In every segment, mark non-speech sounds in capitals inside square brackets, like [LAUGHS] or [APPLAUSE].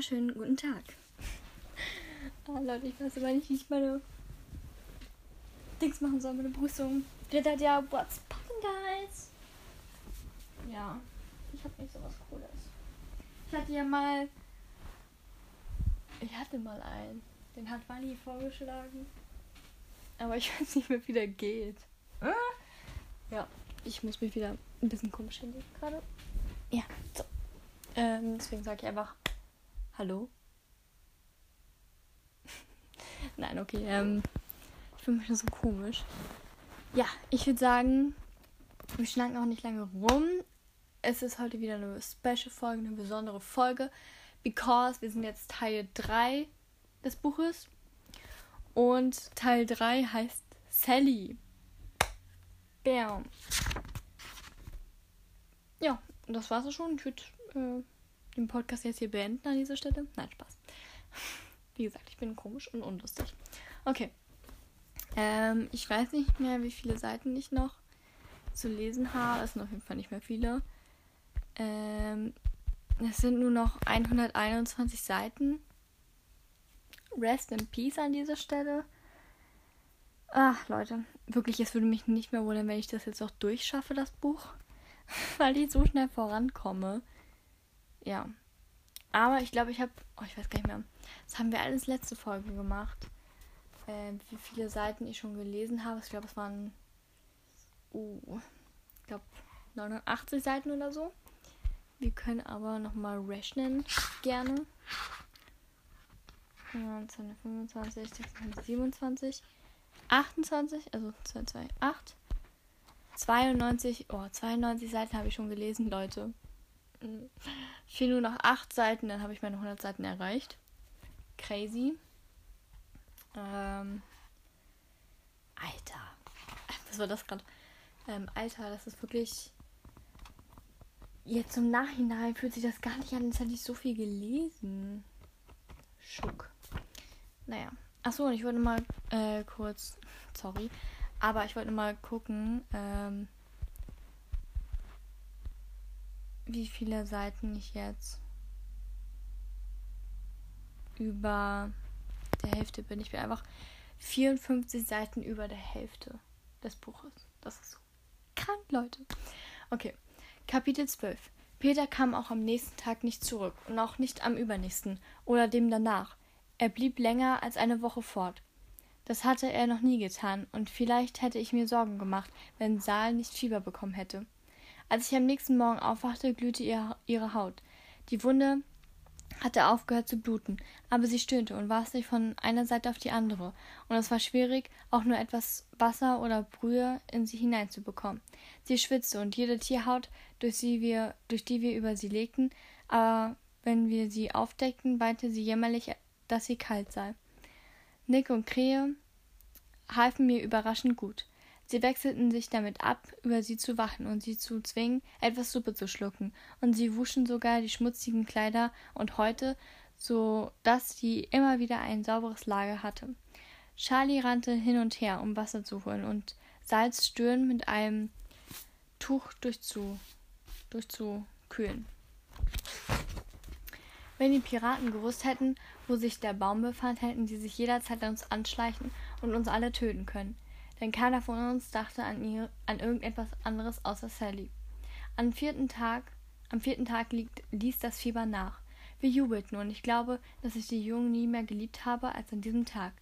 wunderschönen guten Tag. Ah, Leute, ich weiß aber nicht, wie ich meine Dings machen soll, meine Begrüßung. Dritter ja, what's poppin', guys? Ja, ich hab nicht so was Cooles. Ich hatte ja mal. Ich hatte mal einen. Den hat Wally vorgeschlagen. Aber ich [LAUGHS] weiß nicht mehr, wie der geht. Ah. Ja, ich muss mich wieder ein bisschen komisch hinlegen gerade. Ja, so. Ähm, deswegen sage ich einfach Hallo. [LAUGHS] Nein, okay. Ähm, ich mich schon so komisch. Ja, ich würde sagen, wir schnacken auch nicht lange rum. Es ist heute wieder eine Special-Folge, eine besondere Folge. Because wir sind jetzt Teil 3 des Buches. Und Teil 3 heißt Sally. Bam. Ja, das war's auch schon. Ich würde äh, den Podcast jetzt hier beenden an dieser Stelle. Nein, Spaß. [LAUGHS] Wie gesagt, ich bin komisch und unlustig. Okay. Ähm, ich weiß nicht mehr, wie viele Seiten ich noch zu lesen habe. Es sind auf jeden Fall nicht mehr viele. Ähm, es sind nur noch 121 Seiten. Rest in Peace an dieser Stelle. Ach, Leute. Wirklich, es würde mich nicht mehr wundern, wenn ich das jetzt auch durchschaffe, das Buch. [LAUGHS] Weil ich so schnell vorankomme. Ja. Aber ich glaube, ich habe. Oh, ich weiß gar nicht mehr. Das haben wir alles letzte Folge gemacht. Äh, wie viele Seiten ich schon gelesen habe. Ich glaube, es waren. Oh. Ich glaube, 89 Seiten oder so. Wir können aber nochmal rechnen. Gerne. 19, 25, 26, 27, 28, also 2, 2, 8. 92, oh, 92 Seiten habe ich schon gelesen, Leute. Ich fehlen nur noch 8 Seiten, dann habe ich meine 100 Seiten erreicht. Crazy. Ähm, Alter. Was war das gerade? Ähm, Alter, das ist wirklich. Jetzt im Nachhinein fühlt sich das gar nicht an, als hätte ich so viel gelesen. Schuck. Naja. Achso, und ich wollte mal äh, kurz. Sorry. Aber ich wollte mal gucken. Ähm, wie viele Seiten ich jetzt über der Hälfte bin. Ich bin einfach 54 Seiten über der Hälfte des Buches. Das ist so krank, Leute. Okay, Kapitel 12. Peter kam auch am nächsten Tag nicht zurück und auch nicht am übernächsten oder dem danach. Er blieb länger als eine Woche fort. Das hatte er noch nie getan, und vielleicht hätte ich mir Sorgen gemacht, wenn Saal nicht Fieber bekommen hätte. Als ich am nächsten Morgen aufwachte, glühte ihr, ihre Haut. Die Wunde hatte aufgehört zu bluten, aber sie stöhnte und warf sich von einer Seite auf die andere, und es war schwierig, auch nur etwas Wasser oder Brühe in sie hineinzubekommen. Sie schwitzte, und jede Tierhaut, durch, sie wir, durch die wir über sie legten, aber wenn wir sie aufdeckten, weinte sie jämmerlich, dass sie kalt sei. Nick und Krähe halfen mir überraschend gut. Sie wechselten sich damit ab, über sie zu wachen und sie zu zwingen, etwas Suppe zu schlucken, und sie wuschen sogar die schmutzigen Kleider und Häute, so dass sie immer wieder ein sauberes Lager hatte. Charlie rannte hin und her, um Wasser zu holen und Salz Stirn mit einem Tuch durchzu, durchzukühlen. Wenn die Piraten gewusst hätten, wo sich der Baum befand, hätten sie sich jederzeit an uns anschleichen und uns alle töten können denn keiner von uns dachte an, ihr, an irgendetwas anderes außer Sally. Am vierten Tag, am vierten Tag liegt, ließ das Fieber nach. Wir jubelten und ich glaube, dass ich die Jungen nie mehr geliebt habe als an diesem Tag.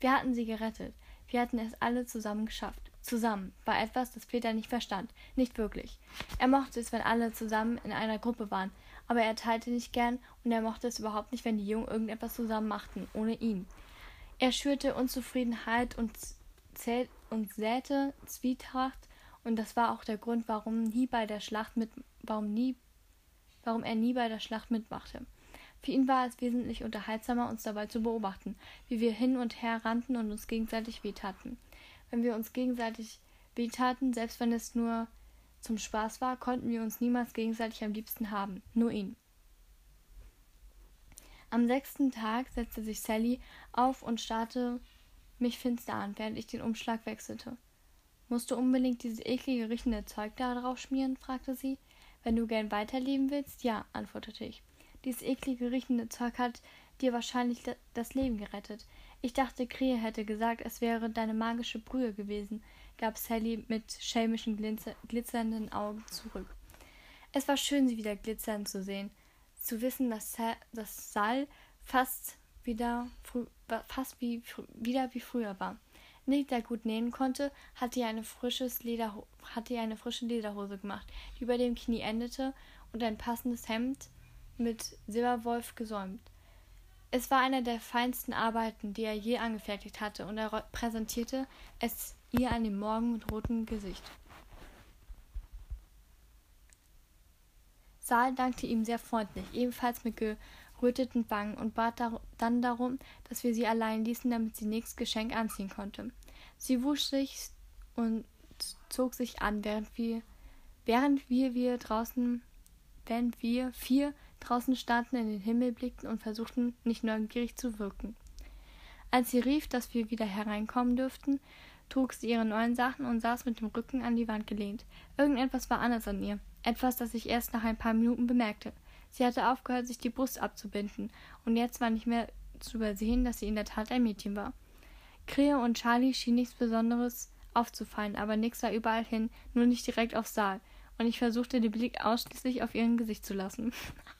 Wir hatten sie gerettet. Wir hatten es alle zusammen geschafft. Zusammen war etwas, das Peter nicht verstand. Nicht wirklich. Er mochte es, wenn alle zusammen in einer Gruppe waren, aber er teilte nicht gern und er mochte es überhaupt nicht, wenn die Jungen irgendetwas zusammen machten, ohne ihn. Er schürte Unzufriedenheit und zählt und säte Zwietracht und das war auch der Grund, warum nie bei der Schlacht mit warum nie warum er nie bei der Schlacht mitmachte. Für ihn war es wesentlich unterhaltsamer, uns dabei zu beobachten, wie wir hin und her rannten und uns gegenseitig wehtaten. Wenn wir uns gegenseitig wehtaten, selbst wenn es nur zum Spaß war, konnten wir uns niemals gegenseitig am liebsten haben, nur ihn. Am sechsten Tag setzte sich Sally auf und starrte mich finster an, während ich den Umschlag wechselte. Musst du unbedingt dieses eklige riechende Zeug da drauf schmieren? fragte sie. Wenn du gern weiterleben willst, ja, antwortete ich. Dieses eklige riechende Zeug hat dir wahrscheinlich das Leben gerettet. Ich dachte, Krähe hätte gesagt, es wäre deine magische Brühe gewesen, gab Sally mit schelmischen, glitzernden Augen zurück. Es war schön, sie wieder glitzern zu sehen, zu wissen, dass, Sa dass Sal fast wieder, fast wie, wieder wie früher war. Nick, der gut nähen konnte, hatte ihr eine, frisches Leder, hatte ihr eine frische Lederhose gemacht, die über dem Knie endete, und ein passendes Hemd mit Silberwolf gesäumt. Es war eine der feinsten Arbeiten, die er je angefertigt hatte, und er präsentierte es ihr an dem Morgen mit rotem Gesicht. Saal dankte ihm sehr freundlich, ebenfalls mit geröteten Wangen, und bat dann darum, dass wir sie allein ließen, damit sie nächstes Geschenk anziehen konnte. Sie wusch sich und zog sich an, während wir, während wir, wir draußen, während wir vier draußen standen, in den Himmel blickten und versuchten, nicht neugierig zu wirken. Als sie rief, dass wir wieder hereinkommen dürften, trug sie ihre neuen Sachen und saß mit dem Rücken an die Wand gelehnt. Irgendetwas war anders an ihr, etwas, das ich erst nach ein paar Minuten bemerkte. Sie hatte aufgehört, sich die Brust abzubinden, und jetzt war nicht mehr zu übersehen, dass sie in der Tat ein Mädchen war. Krähe und Charlie schien nichts Besonderes aufzufallen, aber Nix sah überall hin, nur nicht direkt auf Saal, und ich versuchte, den Blick ausschließlich auf ihren Gesicht zu lassen.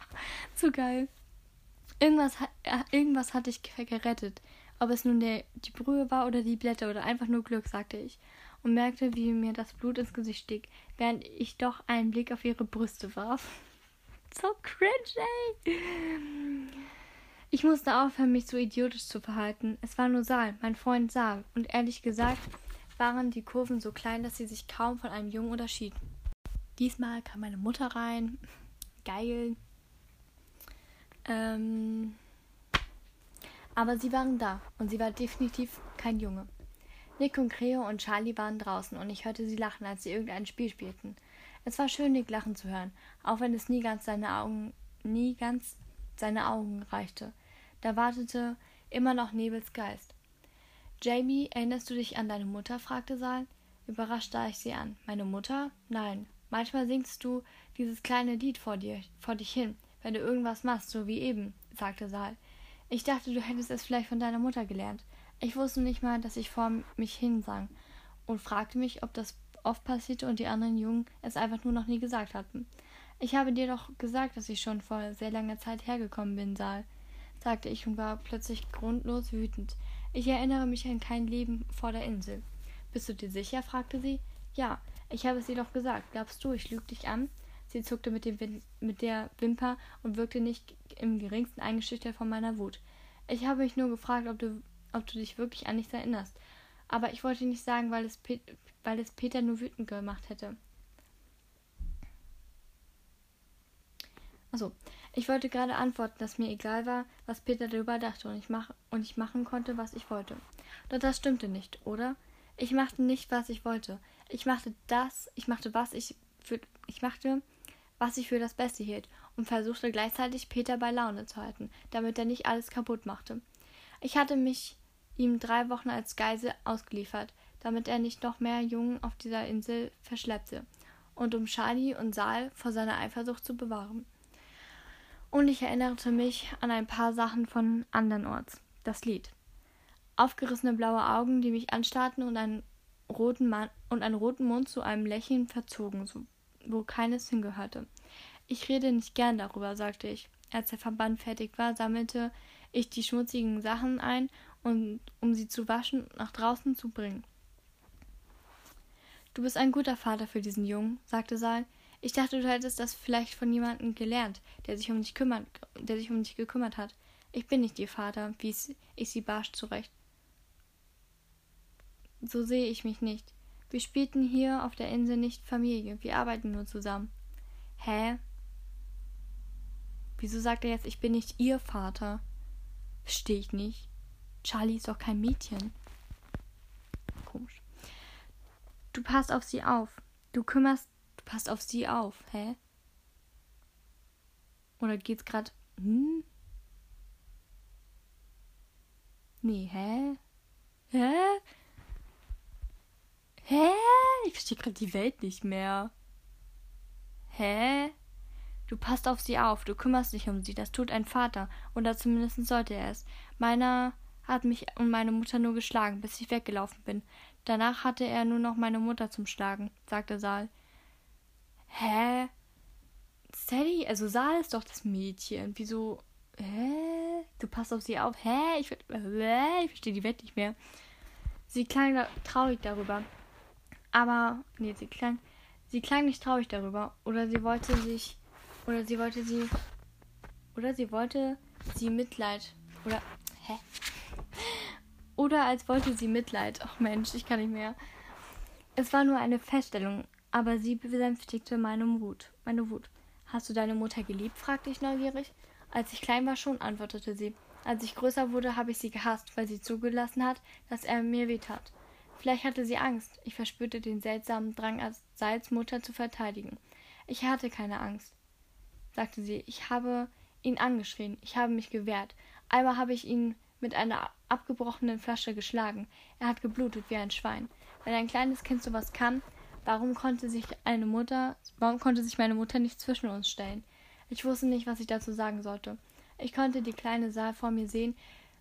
[LAUGHS] Zu geil. Irgendwas, äh, irgendwas hatte ich gerettet. Ob es nun der, die Brühe war oder die Blätter oder einfach nur Glück, sagte ich. Und merkte, wie mir das Blut ins Gesicht stieg, während ich doch einen Blick auf ihre Brüste warf. So cringe, ey. Ich musste aufhören, mich so idiotisch zu verhalten. Es war nur Saal, mein Freund Saal. Und ehrlich gesagt waren die Kurven so klein, dass sie sich kaum von einem Jungen unterschieden. Diesmal kam meine Mutter rein. Geil. Ähm, aber sie waren da und sie war definitiv kein Junge. Nick und Creo und Charlie waren draußen und ich hörte sie lachen, als sie irgendein Spiel spielten. Es war schön, Nick lachen zu hören, auch wenn es nie ganz seine Augen, nie ganz seine Augen reichte. Da wartete immer noch Nebels Geist. Jamie, erinnerst du dich an deine Mutter? fragte Saal. Überrascht sah ich sie an. Meine Mutter? Nein. Manchmal singst du dieses kleine Lied vor dir, vor dich hin wenn du irgendwas machst, so wie eben, sagte Saal. Ich dachte, du hättest es vielleicht von deiner Mutter gelernt. Ich wusste nicht mal, dass ich vor mich hinsang und fragte mich, ob das oft passierte und die anderen Jungen es einfach nur noch nie gesagt hatten. Ich habe dir doch gesagt, dass ich schon vor sehr langer Zeit hergekommen bin, Saal, sagte ich und war plötzlich grundlos wütend. Ich erinnere mich an kein Leben vor der Insel. Bist du dir sicher? fragte sie. Ja, ich habe es dir doch gesagt. Glaubst du, ich lüg dich an? Sie zuckte mit, dem, mit der Wimper und wirkte nicht im geringsten eingeschüchtert von meiner Wut. Ich habe mich nur gefragt, ob du, ob du dich wirklich an nichts erinnerst. Aber ich wollte nicht sagen, weil es, Pet weil es Peter nur wütend gemacht hätte. Also, ich wollte gerade antworten, dass mir egal war, was Peter darüber dachte und ich, mach, und ich machen konnte, was ich wollte. Doch das stimmte nicht, oder? Ich machte nicht, was ich wollte. Ich machte das, ich machte was ich für, ich machte, was ich für das Beste hielt, und versuchte gleichzeitig Peter bei Laune zu halten, damit er nicht alles kaputt machte. Ich hatte mich ihm drei Wochen als Geisel ausgeliefert, damit er nicht noch mehr Jungen auf dieser Insel verschleppte, und um Charlie und Saal vor seiner Eifersucht zu bewahren. Und ich erinnerte mich an ein paar Sachen von andernorts. Das Lied. Aufgerissene blaue Augen, die mich anstarrten und einen roten Mann und einen roten Mund zu einem Lächeln verzogen, so, wo keines hingehörte. Ich rede nicht gern darüber, sagte ich. Als der Verband fertig war, sammelte ich die schmutzigen Sachen ein, und, um sie zu waschen und nach draußen zu bringen. Du bist ein guter Vater für diesen Jungen, sagte Saal. Ich dachte, du hättest das vielleicht von jemandem gelernt, der sich um dich kümmert, der sich um dich gekümmert hat. Ich bin nicht ihr Vater, wies ich sie barsch zurecht. So sehe ich mich nicht. Wir spielten hier auf der Insel nicht Familie, wir arbeiten nur zusammen. Hä? Wieso sagt er jetzt, ich bin nicht ihr Vater? Verstehe ich nicht. Charlie ist doch kein Mädchen. Komisch. Du passt auf sie auf. Du kümmerst, du passt auf sie auf, hä? Oder geht's grad, hm? Nee, hä? Hä? Hä? Ich verstehe gerade die Welt nicht mehr. Hä? Du passt auf sie auf, du kümmerst dich um sie, das tut ein Vater, oder zumindest sollte er es. Meiner hat mich und meine Mutter nur geschlagen, bis ich weggelaufen bin. Danach hatte er nur noch meine Mutter zum Schlagen, sagte Saal. Hä? Sadie, also Saal ist doch das Mädchen. Wieso? Hä? Du passt auf sie auf? Hä? Ich, ich verstehe die Welt nicht mehr. Sie klang da traurig darüber. Aber, nee, sie klang, sie klang nicht traurig darüber. Oder sie wollte sich, oder sie wollte sie, oder sie wollte sie Mitleid. Oder, hä? Oder als wollte sie Mitleid. Ach Mensch, ich kann nicht mehr. Es war nur eine Feststellung, aber sie besänftigte meine Wut. Meine Wut. Hast du deine Mutter geliebt? fragte ich neugierig. Als ich klein war schon, antwortete sie. Als ich größer wurde, habe ich sie gehasst, weil sie zugelassen hat, dass er mir wehtat. Vielleicht hatte sie Angst. Ich verspürte den seltsamen Drang, als Salz Mutter zu verteidigen. Ich hatte keine Angst, sagte sie. Ich habe ihn angeschrien. Ich habe mich gewehrt. Einmal habe ich ihn mit einer abgebrochenen Flasche geschlagen. Er hat geblutet wie ein Schwein. Wenn ein kleines Kind sowas kann, warum konnte sich eine Mutter, warum konnte sich meine Mutter nicht zwischen uns stellen? Ich wusste nicht, was ich dazu sagen sollte. Ich konnte die kleine Saal vor mir sehen,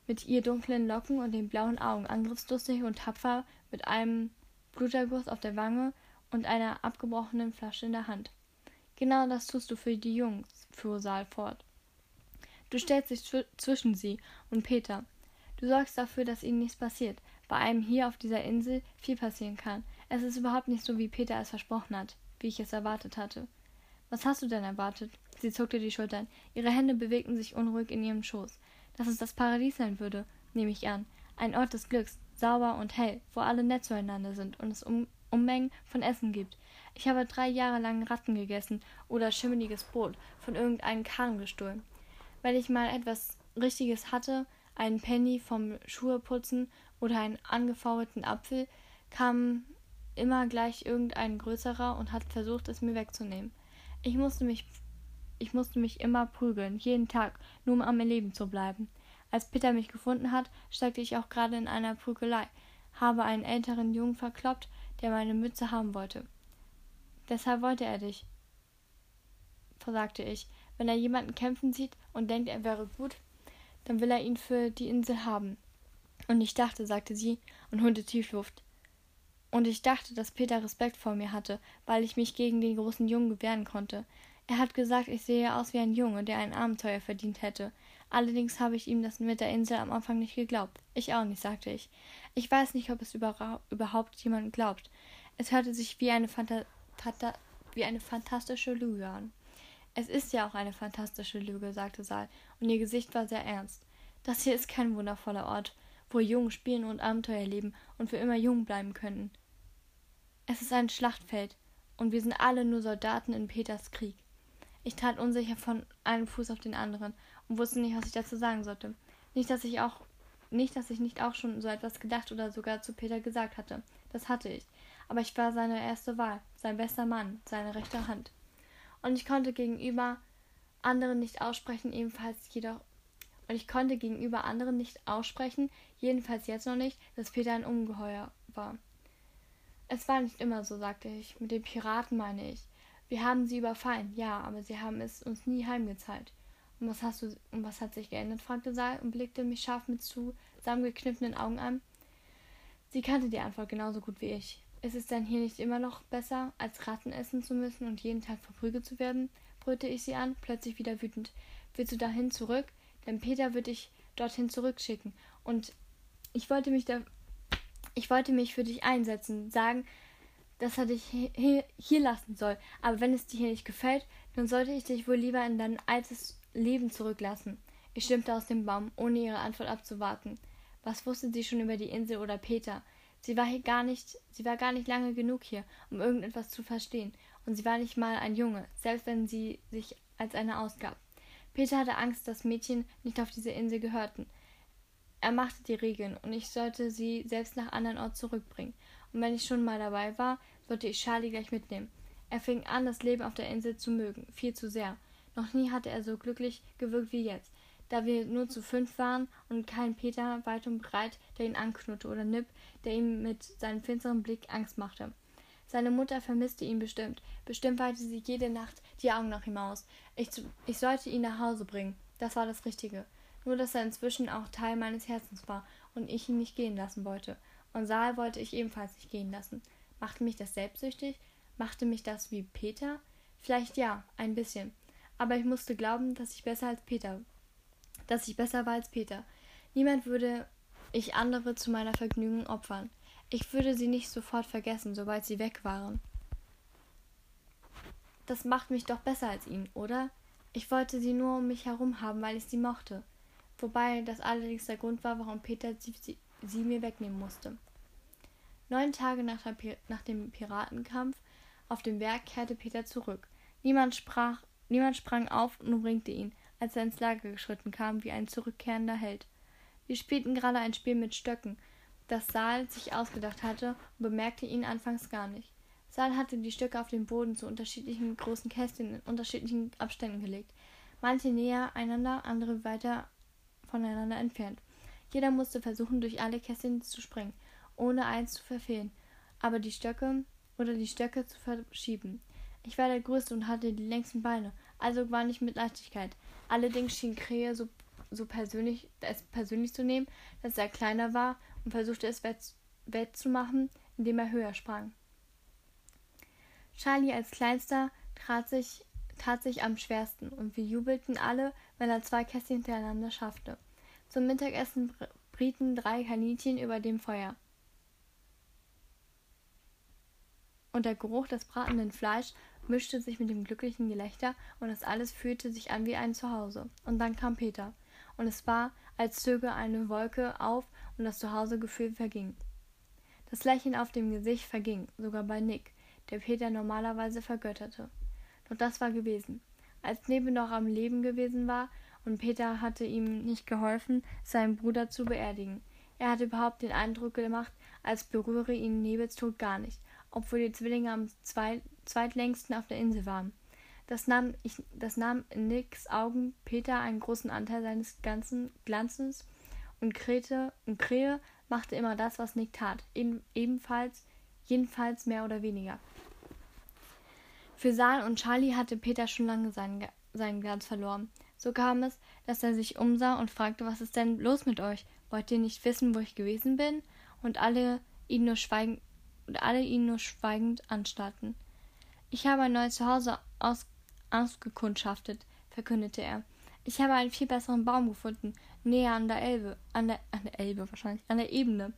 mit ihr dunklen Locken und den blauen Augen, angriffslustig und tapfer, mit einem Bluterguss auf der Wange und einer abgebrochenen Flasche in der Hand. Genau das tust du für die Jungs, fuhr Saal fort. Du stellst dich zwischen sie und Peter. Du sorgst dafür, dass ihnen nichts passiert. Bei einem hier auf dieser Insel viel passieren kann. Es ist überhaupt nicht so, wie Peter es versprochen hat, wie ich es erwartet hatte. Was hast du denn erwartet? Sie zuckte die Schultern. Ihre Hände bewegten sich unruhig in ihrem Schoß. Dass es das Paradies sein würde, nehme ich an. Ein Ort des Glücks, sauber und hell, wo alle nett zueinander sind und es um Unmengen von Essen gibt. Ich habe drei Jahre lang Ratten gegessen oder schimmeliges Brot von irgendeinem Karren gestohlen wenn ich mal etwas Richtiges hatte, einen Penny vom Schuheputzen oder einen angefaulten Apfel, kam immer gleich irgendein größerer und hat versucht, es mir wegzunehmen. Ich musste mich, ich musste mich immer prügeln, jeden Tag, nur um am Leben zu bleiben. Als Peter mich gefunden hat, steckte ich auch gerade in einer Prügelei, habe einen älteren Jungen verkloppt, der meine Mütze haben wollte. Deshalb wollte er dich, versagte ich. Wenn er jemanden kämpfen sieht und denkt, er wäre gut, dann will er ihn für die Insel haben. Und ich dachte, sagte sie und holte Tiefluft. Und ich dachte, dass Peter Respekt vor mir hatte, weil ich mich gegen den großen Jungen wehren konnte. Er hat gesagt, ich sehe aus wie ein Junge, der ein Abenteuer verdient hätte. Allerdings habe ich ihm das mit der Insel am Anfang nicht geglaubt. Ich auch nicht, sagte ich. Ich weiß nicht, ob es überhaupt jemand glaubt. Es hörte sich wie eine, Phanta wie eine fantastische Lüge an. Es ist ja auch eine fantastische Lüge, sagte Sal, und ihr Gesicht war sehr ernst. Das hier ist kein wundervoller Ort, wo Jungen spielen und Abenteuer leben und für immer jung bleiben können. Es ist ein Schlachtfeld, und wir sind alle nur Soldaten in Peters Krieg. Ich trat unsicher von einem Fuß auf den anderen und wusste nicht, was ich dazu sagen sollte. Nicht, dass ich auch nicht, dass ich nicht auch schon so etwas gedacht oder sogar zu Peter gesagt hatte. Das hatte ich. Aber ich war seine erste Wahl, sein bester Mann, seine rechte Hand und ich konnte gegenüber anderen nicht aussprechen, ebenfalls jedoch und ich konnte gegenüber anderen nicht aussprechen, jedenfalls jetzt noch nicht, dass Peter ein Ungeheuer war. Es war nicht immer so, sagte ich. Mit den Piraten meine ich. Wir haben sie überfallen, ja, aber sie haben es uns nie heimgezahlt. Und was hast du und was hat sich geändert? fragte Saal und blickte mich scharf mit zusammengekniffenen Augen an. Sie kannte die Antwort genauso gut wie ich. Ist es denn hier nicht immer noch besser, als Ratten essen zu müssen und jeden Tag verprügelt zu werden? brüllte ich sie an, plötzlich wieder wütend. Willst du dahin zurück? Denn Peter wird dich dorthin zurückschicken. Und ich wollte mich da. Ich wollte mich für dich einsetzen, sagen, dass er dich hier, lassen soll. Aber wenn es dir hier nicht gefällt, dann sollte ich dich wohl lieber in dein altes Leben zurücklassen. Ich stimmte aus dem Baum, ohne ihre Antwort abzuwarten. Was wusste sie schon über die Insel oder Peter? Sie war hier gar nicht, sie war gar nicht lange genug hier, um irgendetwas zu verstehen, und sie war nicht mal ein Junge, selbst wenn sie sich als eine ausgab. Peter hatte Angst, dass Mädchen nicht auf diese Insel gehörten. Er machte die Regeln, und ich sollte sie selbst nach anderen Ort zurückbringen. Und wenn ich schon mal dabei war, sollte ich Charlie gleich mitnehmen. Er fing an, das Leben auf der Insel zu mögen, viel zu sehr. Noch nie hatte er so glücklich gewirkt wie jetzt da wir nur zu fünf waren und kein Peter weit und breit, der ihn anknurrte oder Nipp, der ihm mit seinem finsteren Blick Angst machte. Seine Mutter vermisste ihn bestimmt. Bestimmt weite sie jede Nacht die Augen nach ihm aus. Ich, ich sollte ihn nach Hause bringen. Das war das Richtige. Nur, dass er inzwischen auch Teil meines Herzens war und ich ihn nicht gehen lassen wollte. Und Saal wollte ich ebenfalls nicht gehen lassen. Machte mich das selbstsüchtig? Machte mich das wie Peter? Vielleicht ja, ein bisschen. Aber ich musste glauben, dass ich besser als Peter, dass ich besser war als Peter. Niemand würde ich andere zu meiner Vergnügen opfern. Ich würde sie nicht sofort vergessen, sobald sie weg waren. Das macht mich doch besser als ihn, oder? Ich wollte sie nur um mich herum haben, weil ich sie mochte. Wobei das allerdings der Grund war, warum Peter sie, sie, sie mir wegnehmen musste. Neun Tage nach, nach, dem Piratenkampf auf dem Berg kehrte Peter zurück. Niemand, sprach, niemand sprang auf und umringte ihn, als er ins Lager geschritten kam, wie ein zurückkehrender Held. Wir spielten gerade ein Spiel mit Stöcken, das Saal sich ausgedacht hatte und bemerkte ihn anfangs gar nicht. Saal hatte die Stöcke auf den Boden zu unterschiedlichen großen Kästchen in unterschiedlichen Abständen gelegt, manche näher einander, andere weiter voneinander entfernt. Jeder musste versuchen, durch alle Kästchen zu springen, ohne eins zu verfehlen, aber die Stöcke oder die Stöcke zu verschieben. Ich war der Größte und hatte die längsten Beine, also war ich mit Leichtigkeit. Allerdings schien Krähe so, so persönlich, es persönlich zu nehmen, dass er kleiner war und versuchte es wett, wettzumachen, indem er höher sprang. Charlie als Kleinster trat sich, tat sich am schwersten und wir jubelten alle, wenn er zwei Kästchen hintereinander schaffte. Zum Mittagessen brieten drei Kaninchen über dem Feuer. Und der Geruch des bratenden Fleisch mischte sich mit dem glücklichen Gelächter und das alles fühlte sich an wie ein Zuhause. Und dann kam Peter. Und es war, als zöge eine Wolke auf und das Zuhausegefühl verging. Das Lächeln auf dem Gesicht verging, sogar bei Nick, der Peter normalerweise vergötterte. Doch das war gewesen. Als Nebel noch am Leben gewesen war und Peter hatte ihm nicht geholfen, seinen Bruder zu beerdigen. Er hatte überhaupt den Eindruck gemacht, als berühre ihn Nebelstod gar nicht, obwohl die Zwillinge am zweit, zweitlängsten auf der Insel waren. Das nahm, ich, das nahm in Nicks Augen Peter einen großen Anteil seines ganzen Glanzes und Krete und Krähe machte immer das, was Nick tat, ebenfalls, jedenfalls mehr oder weniger. Für Saal und Charlie hatte Peter schon lange seinen, seinen Glanz verloren. So kam es, dass er sich umsah und fragte, was ist denn los mit euch? Wollt ihr nicht wissen, wo ich gewesen bin? Und alle ihn nur schweigend, und alle ihn nur schweigend anstarrten. Ich habe ein neues Zuhause aus, ausgekundschaftet, verkündete er. Ich habe einen viel besseren Baum gefunden, näher an der Elbe, an der, an der Elbe wahrscheinlich, an der Ebene.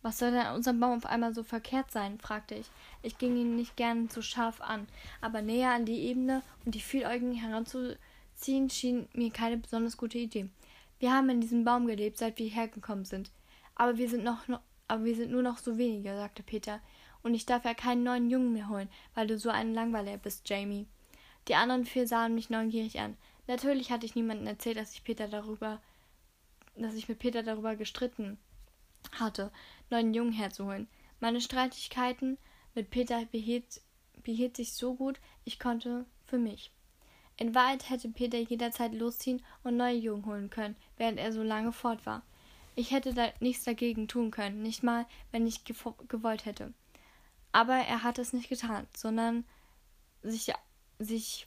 Was soll denn an unserem Baum auf einmal so verkehrt sein? fragte ich. Ich ging ihn nicht gern so scharf an, aber näher an die Ebene und die Vieläugigen heranzuziehen schien mir keine besonders gute Idee. Wir haben in diesem Baum gelebt, seit wir hergekommen sind. Aber wir sind noch, aber wir sind nur noch so wenige, sagte Peter. Und ich darf ja keinen neuen Jungen mehr holen, weil du so ein Langweiler bist, Jamie. Die anderen vier sahen mich neugierig an. Natürlich hatte ich niemandem erzählt, dass ich Peter darüber, dass ich mit Peter darüber gestritten hatte, neuen Jungen herzuholen. Meine Streitigkeiten mit Peter behielt, behielt sich so gut, ich konnte für mich. In Wahrheit hätte Peter jederzeit losziehen und neue Jungen holen können, während er so lange fort war. Ich hätte da nichts dagegen tun können, nicht mal, wenn ich gewollt hätte. Aber er hat es nicht getan, sondern sich, sich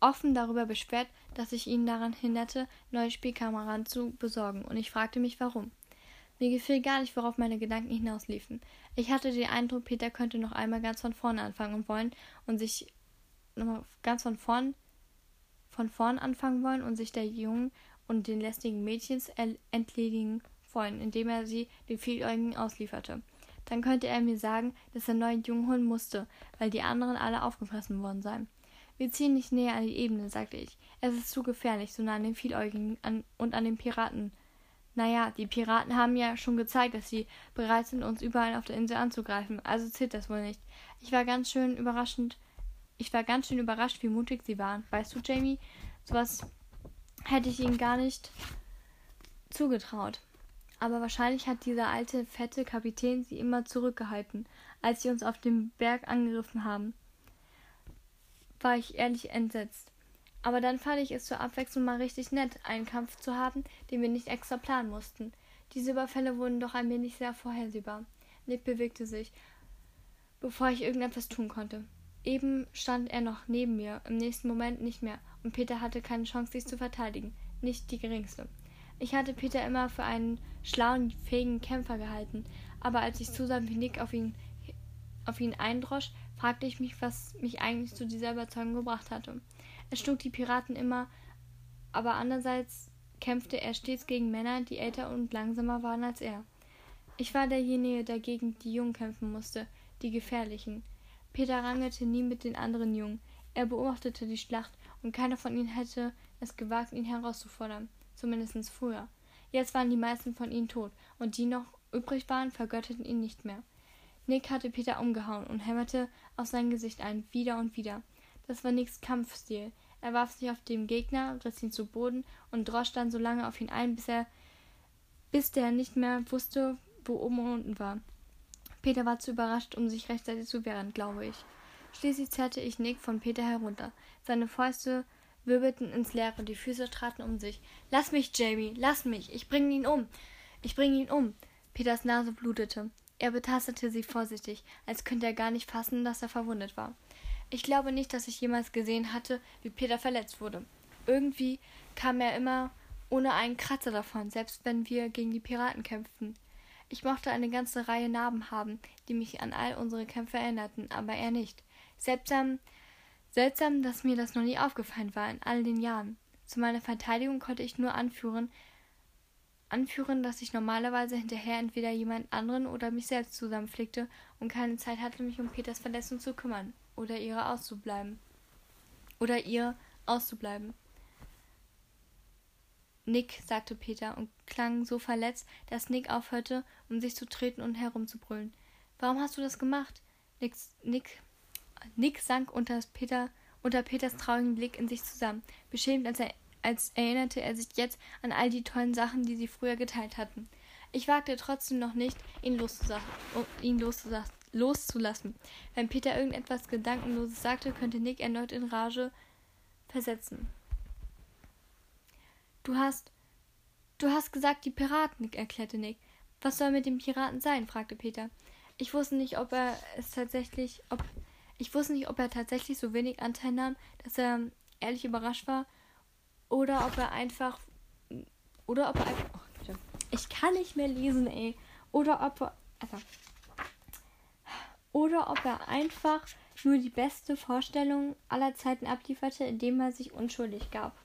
offen darüber beschwert, dass ich ihn daran hinderte, neue Spielkameraden zu besorgen, und ich fragte mich warum. Mir gefiel gar nicht, worauf meine Gedanken hinausliefen. Ich hatte den Eindruck, Peter könnte noch einmal ganz von vorne anfangen wollen und sich nochmal ganz von vorn von vorn anfangen wollen und sich der Jungen und den lästigen Mädchens entledigen wollen, indem er sie den Vieläugigen auslieferte. Dann könnte er mir sagen, dass er neuen Jungen holen musste, weil die anderen alle aufgefressen worden seien. Wir ziehen nicht näher an die Ebene, sagte ich. Es ist zu gefährlich, so nah an den Vieläugigen an und an den Piraten naja, die Piraten haben ja schon gezeigt, dass sie bereit sind, uns überall auf der Insel anzugreifen, also zählt das wohl nicht. Ich war ganz schön überraschend. Ich war ganz schön überrascht, wie mutig sie waren. Weißt du, Jamie? Sowas hätte ich ihnen gar nicht zugetraut. Aber wahrscheinlich hat dieser alte, fette Kapitän sie immer zurückgehalten, als sie uns auf dem Berg angegriffen haben. War ich ehrlich entsetzt. Aber dann fand ich es zur Abwechslung mal richtig nett, einen Kampf zu haben, den wir nicht extra planen mussten. Diese Überfälle wurden doch ein wenig sehr vorhersehbar. Nick bewegte sich. bevor ich irgendetwas tun konnte. Eben stand er noch neben mir, im nächsten Moment nicht mehr, und Peter hatte keine Chance, sich zu verteidigen, nicht die geringste. Ich hatte Peter immer für einen schlauen, fähigen Kämpfer gehalten, aber als ich zusah, wie Nick auf ihn, auf ihn eindrosch, fragte ich mich, was mich eigentlich zu dieser Überzeugung gebracht hatte. Er schlug die Piraten immer, aber andererseits kämpfte er stets gegen Männer, die älter und langsamer waren als er. Ich war derjenige, der gegen die Jungen kämpfen musste, die gefährlichen. Peter rangelte nie mit den anderen Jungen. Er beobachtete die Schlacht, und keiner von ihnen hätte es gewagt, ihn herauszufordern, zumindest früher. Jetzt waren die meisten von ihnen tot, und die noch übrig waren, vergötterten ihn nicht mehr. Nick hatte Peter umgehauen und hämmerte auf sein Gesicht ein, wieder und wieder. Das war Nicks Kampfstil. Er warf sich auf den Gegner, riss ihn zu Boden und drosch dann so lange auf ihn ein, bis er bis der nicht mehr wusste, wo oben und unten war. Peter war zu überrascht, um sich rechtzeitig zu wehren, glaube ich. Schließlich zerrte ich Nick von Peter herunter. Seine Fäuste wirbelten ins Leere, die Füße traten um sich. Lass mich, Jamie, lass mich, ich bringe ihn um. Ich bringe ihn um. Peters Nase blutete. Er betastete sie vorsichtig, als könnte er gar nicht fassen, dass er verwundet war. Ich glaube nicht, dass ich jemals gesehen hatte, wie Peter verletzt wurde. Irgendwie kam er immer ohne einen Kratzer davon, selbst wenn wir gegen die Piraten kämpften. Ich mochte eine ganze Reihe Narben haben, die mich an all unsere Kämpfe erinnerten, aber er nicht. Seltsam, seltsam, dass mir das noch nie aufgefallen war in all den Jahren. Zu meiner Verteidigung konnte ich nur anführen, anführen, dass ich normalerweise hinterher entweder jemand anderen oder mich selbst zusammenflickte und keine Zeit hatte, mich um Peters Verletzung zu kümmern oder ihre auszubleiben. Oder ihr auszubleiben. Nick, sagte Peter und klang so verletzt, dass Nick aufhörte, um sich zu treten und herumzubrüllen. Warum hast du das gemacht? Nick, Nick, Nick sank unter, Peter, unter Peters traurigen Blick in sich zusammen, beschämt, als, er, als erinnerte er sich jetzt an all die tollen Sachen, die sie früher geteilt hatten. Ich wagte trotzdem noch nicht, ihn, ihn loszulassen. Wenn Peter irgendetwas Gedankenloses sagte, könnte Nick erneut in Rage versetzen. Du hast. Du hast gesagt, die Piraten, erklärte Nick. Was soll mit den Piraten sein? fragte Peter. Ich wusste nicht, ob er es tatsächlich, ob ich wusste nicht, ob er tatsächlich so wenig Anteil nahm, dass er ehrlich überrascht war, oder ob er einfach, oder ob er einfach, oh, ich kann nicht mehr lesen, ey, oder ob er, also, oder ob er einfach nur die beste Vorstellung aller Zeiten ablieferte, indem er sich unschuldig gab.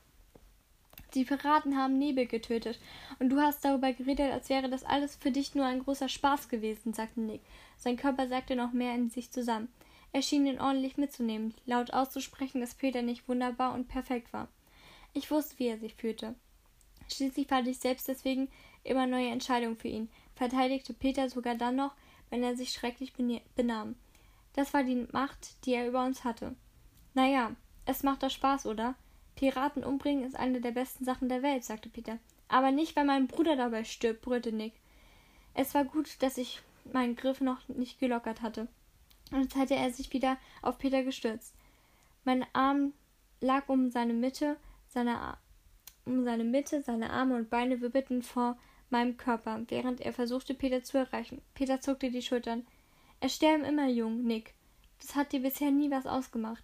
Die Piraten haben Nebel getötet. Und du hast darüber geredet, als wäre das alles für dich nur ein großer Spaß gewesen, sagte Nick. Sein Körper sagte noch mehr in sich zusammen. Er schien ihn ordentlich mitzunehmen, laut auszusprechen, dass Peter nicht wunderbar und perfekt war. Ich wusste, wie er sich fühlte. Schließlich fand ich selbst deswegen immer neue Entscheidungen für ihn, verteidigte Peter sogar dann noch, wenn er sich schrecklich benahm. Das war die Macht, die er über uns hatte. Na ja, es macht doch Spaß, oder? Piraten umbringen ist eine der besten Sachen der Welt, sagte Peter. Aber nicht, weil mein Bruder dabei stirbt, brüllte Nick. Es war gut, dass ich meinen Griff noch nicht gelockert hatte. Und jetzt hatte er sich wieder auf Peter gestürzt. Mein Arm lag um seine Mitte, seine, um seine Mitte, seine Arme und Beine wirbelten vor meinem Körper, während er versuchte, Peter zu erreichen. Peter zuckte die Schultern. Es sterben immer jung, Nick. Das hat dir bisher nie was ausgemacht.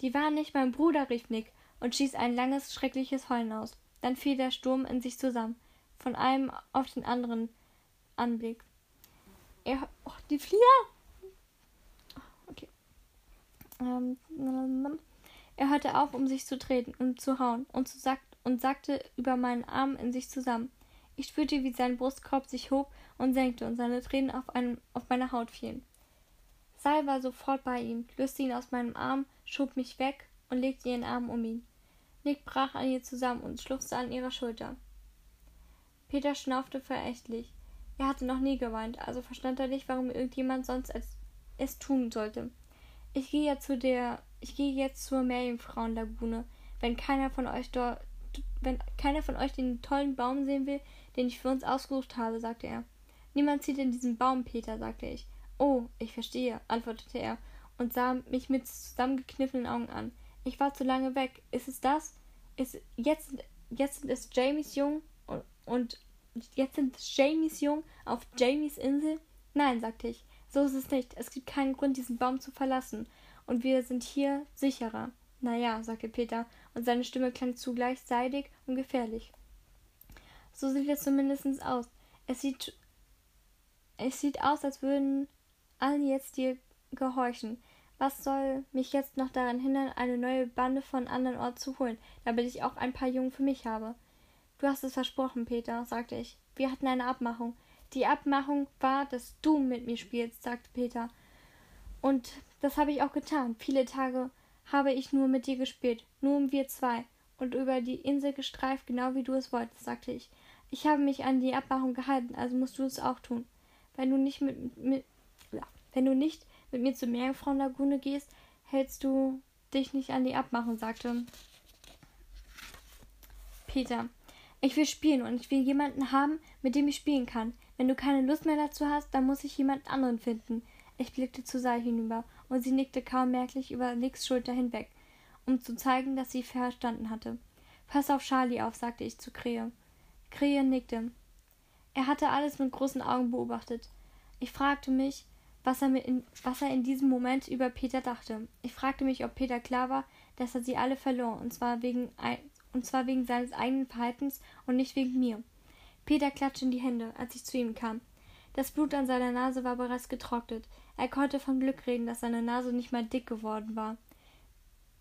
Die waren nicht mein Bruder, rief Nick und stieß ein langes, schreckliches Heulen aus. Dann fiel der Sturm in sich zusammen, von einem auf den anderen Anblick. Er. Oh, die Flieger! Okay. Ähm, er hörte auf, um sich zu treten und zu hauen und, zu sack und sackte über meinen Arm in sich zusammen. Ich spürte, wie sein Brustkorb sich hob und senkte und seine Tränen auf, einem, auf meine Haut fielen. Sal war sofort bei ihm, löste ihn aus meinem Arm, schob mich weg und legte ihren Arm um ihn. Nick brach an ihr zusammen und schluchzte an ihrer Schulter. Peter schnaufte verächtlich. Er hatte noch nie geweint, also verstand er nicht, warum irgendjemand sonst es tun sollte. Ich gehe jetzt zu der, ich gehe jetzt zur Meerjungfrauenlagune. Wenn keiner von euch dort, wenn keiner von euch den tollen Baum sehen will, den ich für uns ausgesucht habe, sagte er. Niemand zieht in diesen Baum, Peter, sagte ich. Oh, ich verstehe, antwortete er und sah mich mit zusammengekniffenen Augen an. Ich war zu lange weg. Ist es das? Ist jetzt jetzt sind es Jamies Jung und, und jetzt sind es Jamies Jung auf Jamies Insel? Nein, sagte ich. So ist es nicht. Es gibt keinen Grund, diesen Baum zu verlassen. Und wir sind hier sicherer. Naja, sagte Peter, und seine Stimme klang zugleich seidig und gefährlich. So sieht es zumindest aus. Es sieht, es sieht aus, als würden alle jetzt dir gehorchen. Was soll mich jetzt noch daran hindern, eine neue Bande von anderen Ort zu holen, damit ich auch ein paar Jungen für mich habe? Du hast es versprochen, Peter, sagte ich. Wir hatten eine Abmachung. Die Abmachung war, dass du mit mir spielst, sagte Peter. Und das habe ich auch getan. Viele Tage habe ich nur mit dir gespielt, nur um wir zwei, und über die Insel gestreift, genau wie du es wolltest, sagte ich. Ich habe mich an die Abmachung gehalten, also musst du es auch tun. Wenn du nicht mit, mit wenn du nicht mit mir zur Meerjungfrauenlagune gehst, hältst du dich nicht an die Abmachung, sagte Peter. Ich will spielen und ich will jemanden haben, mit dem ich spielen kann. Wenn du keine Lust mehr dazu hast, dann muss ich jemand anderen finden. Ich blickte zu Sai hinüber und sie nickte kaum merklich über Nicks Schulter hinweg, um zu zeigen, dass sie verstanden hatte. Pass auf Charlie auf, sagte ich zu Krähe. Krähe nickte. Er hatte alles mit großen Augen beobachtet. Ich fragte mich, was er, in, was er in diesem Moment über Peter dachte. Ich fragte mich, ob Peter klar war, dass er sie alle verlor, und zwar wegen, und zwar wegen seines eigenen Verhaltens und nicht wegen mir. Peter klatschte in die Hände, als ich zu ihm kam. Das Blut an seiner Nase war bereits getrocknet. Er konnte von Glück reden, dass seine Nase nicht mal dick geworden war.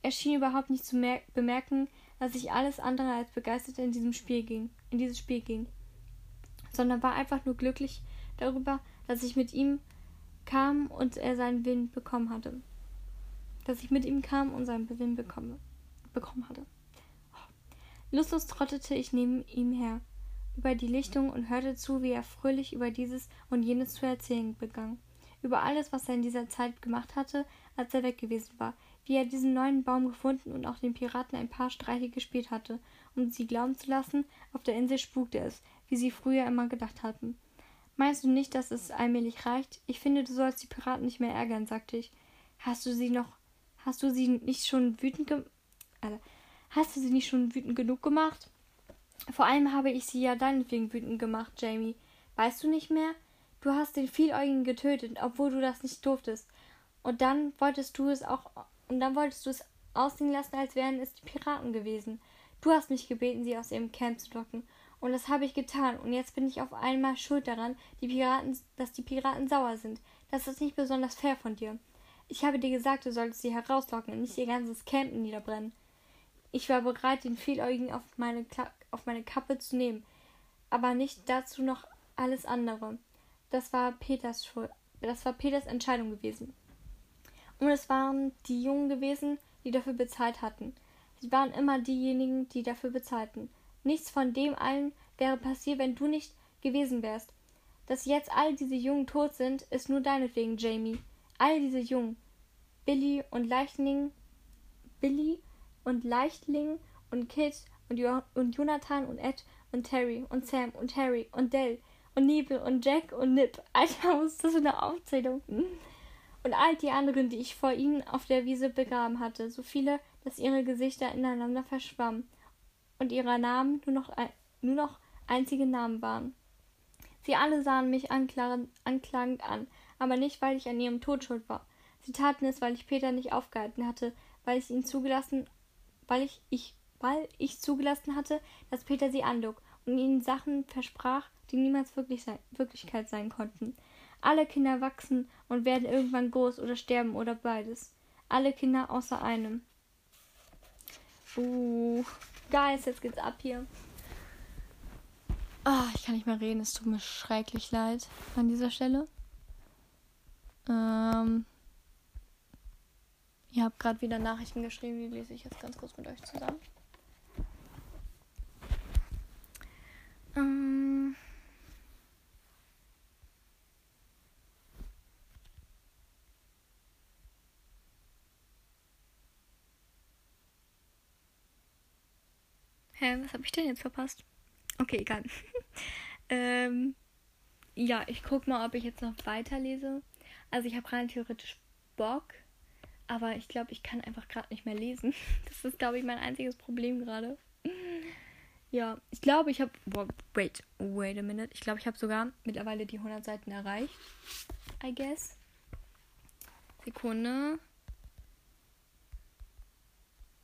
Er schien überhaupt nicht zu bemerken, dass ich alles andere als begeistert in diesem Spiel ging, in dieses Spiel ging, sondern war einfach nur glücklich darüber, dass ich mit ihm kam und er seinen Willen bekommen hatte. Dass ich mit ihm kam und seinen Willen bekomme, bekommen hatte. Lustlos trottete ich neben ihm her über die Lichtung und hörte zu, wie er fröhlich über dieses und jenes zu erzählen begann über alles, was er in dieser Zeit gemacht hatte, als er weg gewesen war, wie er diesen neuen Baum gefunden und auch den Piraten ein paar Streiche gespielt hatte, um sie glauben zu lassen, auf der Insel spukte es, wie sie früher immer gedacht hatten. Meinst du nicht, dass es allmählich reicht? Ich finde, du sollst die Piraten nicht mehr ärgern, sagte ich. Hast du sie noch. Hast du sie nicht schon wütend ge also, hast du sie nicht schon wütend genug gemacht? Vor allem habe ich sie ja deinetwegen wütend gemacht, Jamie. Weißt du nicht mehr? Du hast den Vieläugigen getötet, obwohl du das nicht durftest. Und dann wolltest du es auch und dann wolltest du es aussehen lassen, als wären es die Piraten gewesen. Du hast mich gebeten, sie aus ihrem Camp zu locken. Und das habe ich getan. Und jetzt bin ich auf einmal schuld daran, die Piraten, dass die Piraten sauer sind. Das ist nicht besonders fair von dir. Ich habe dir gesagt, du solltest sie herauslocken und nicht ihr ganzes Camp niederbrennen. Ich war bereit, den Vieläugigen auf meine, auf meine Kappe zu nehmen, aber nicht dazu noch alles andere das war Peters Schuld. Das war Peters Entscheidung gewesen. Und es waren die Jungen gewesen, die dafür bezahlt hatten. Sie waren immer diejenigen, die dafür bezahlten. Nichts von dem allen wäre passiert, wenn du nicht gewesen wärst. Dass jetzt all diese Jungen tot sind, ist nur deinetwegen, Jamie. All diese Jungen. Billy und Leichtling, Billy und Leichtling und Kit und, jo und Jonathan und Ed und Terry und Sam und Harry und Dell und Nebel und Jack und Nip. [LAUGHS] Alter, was ist das für eine Aufzählung? Und all die anderen, die ich vor ihnen auf der Wiese begraben hatte, so viele, dass ihre Gesichter ineinander verschwammen und ihre Namen nur noch, nur noch einzige Namen waren. Sie alle sahen mich anklagend, an, aber nicht, weil ich an ihrem Tod schuld war. Sie taten es, weil ich Peter nicht aufgehalten hatte, weil ich ihn zugelassen, weil ich, ich, weil ich zugelassen hatte, dass Peter sie anlog und ihnen Sachen versprach, die niemals wirklich sein, Wirklichkeit sein konnten. Alle Kinder wachsen und werden irgendwann groß oder sterben oder beides. Alle Kinder außer einem. Uh, Guys, jetzt geht's ab hier. Ah, ich kann nicht mehr reden. Es tut mir schrecklich leid an dieser Stelle. Ähm, ihr habt gerade wieder Nachrichten geschrieben, die lese ich jetzt ganz kurz mit euch zusammen. Ähm, Hä, was habe ich denn jetzt verpasst? Okay, egal. [LAUGHS] ähm, ja, ich guck mal, ob ich jetzt noch weiterlese. Also ich habe rein theoretisch Bock, aber ich glaube, ich kann einfach gerade nicht mehr lesen. [LAUGHS] Das ist, glaube ich, mein einziges Problem gerade. Ja, ich glaube, ich habe. Wait, wait a minute. Ich glaube, ich habe sogar mittlerweile die 100 Seiten erreicht. I guess. Sekunde.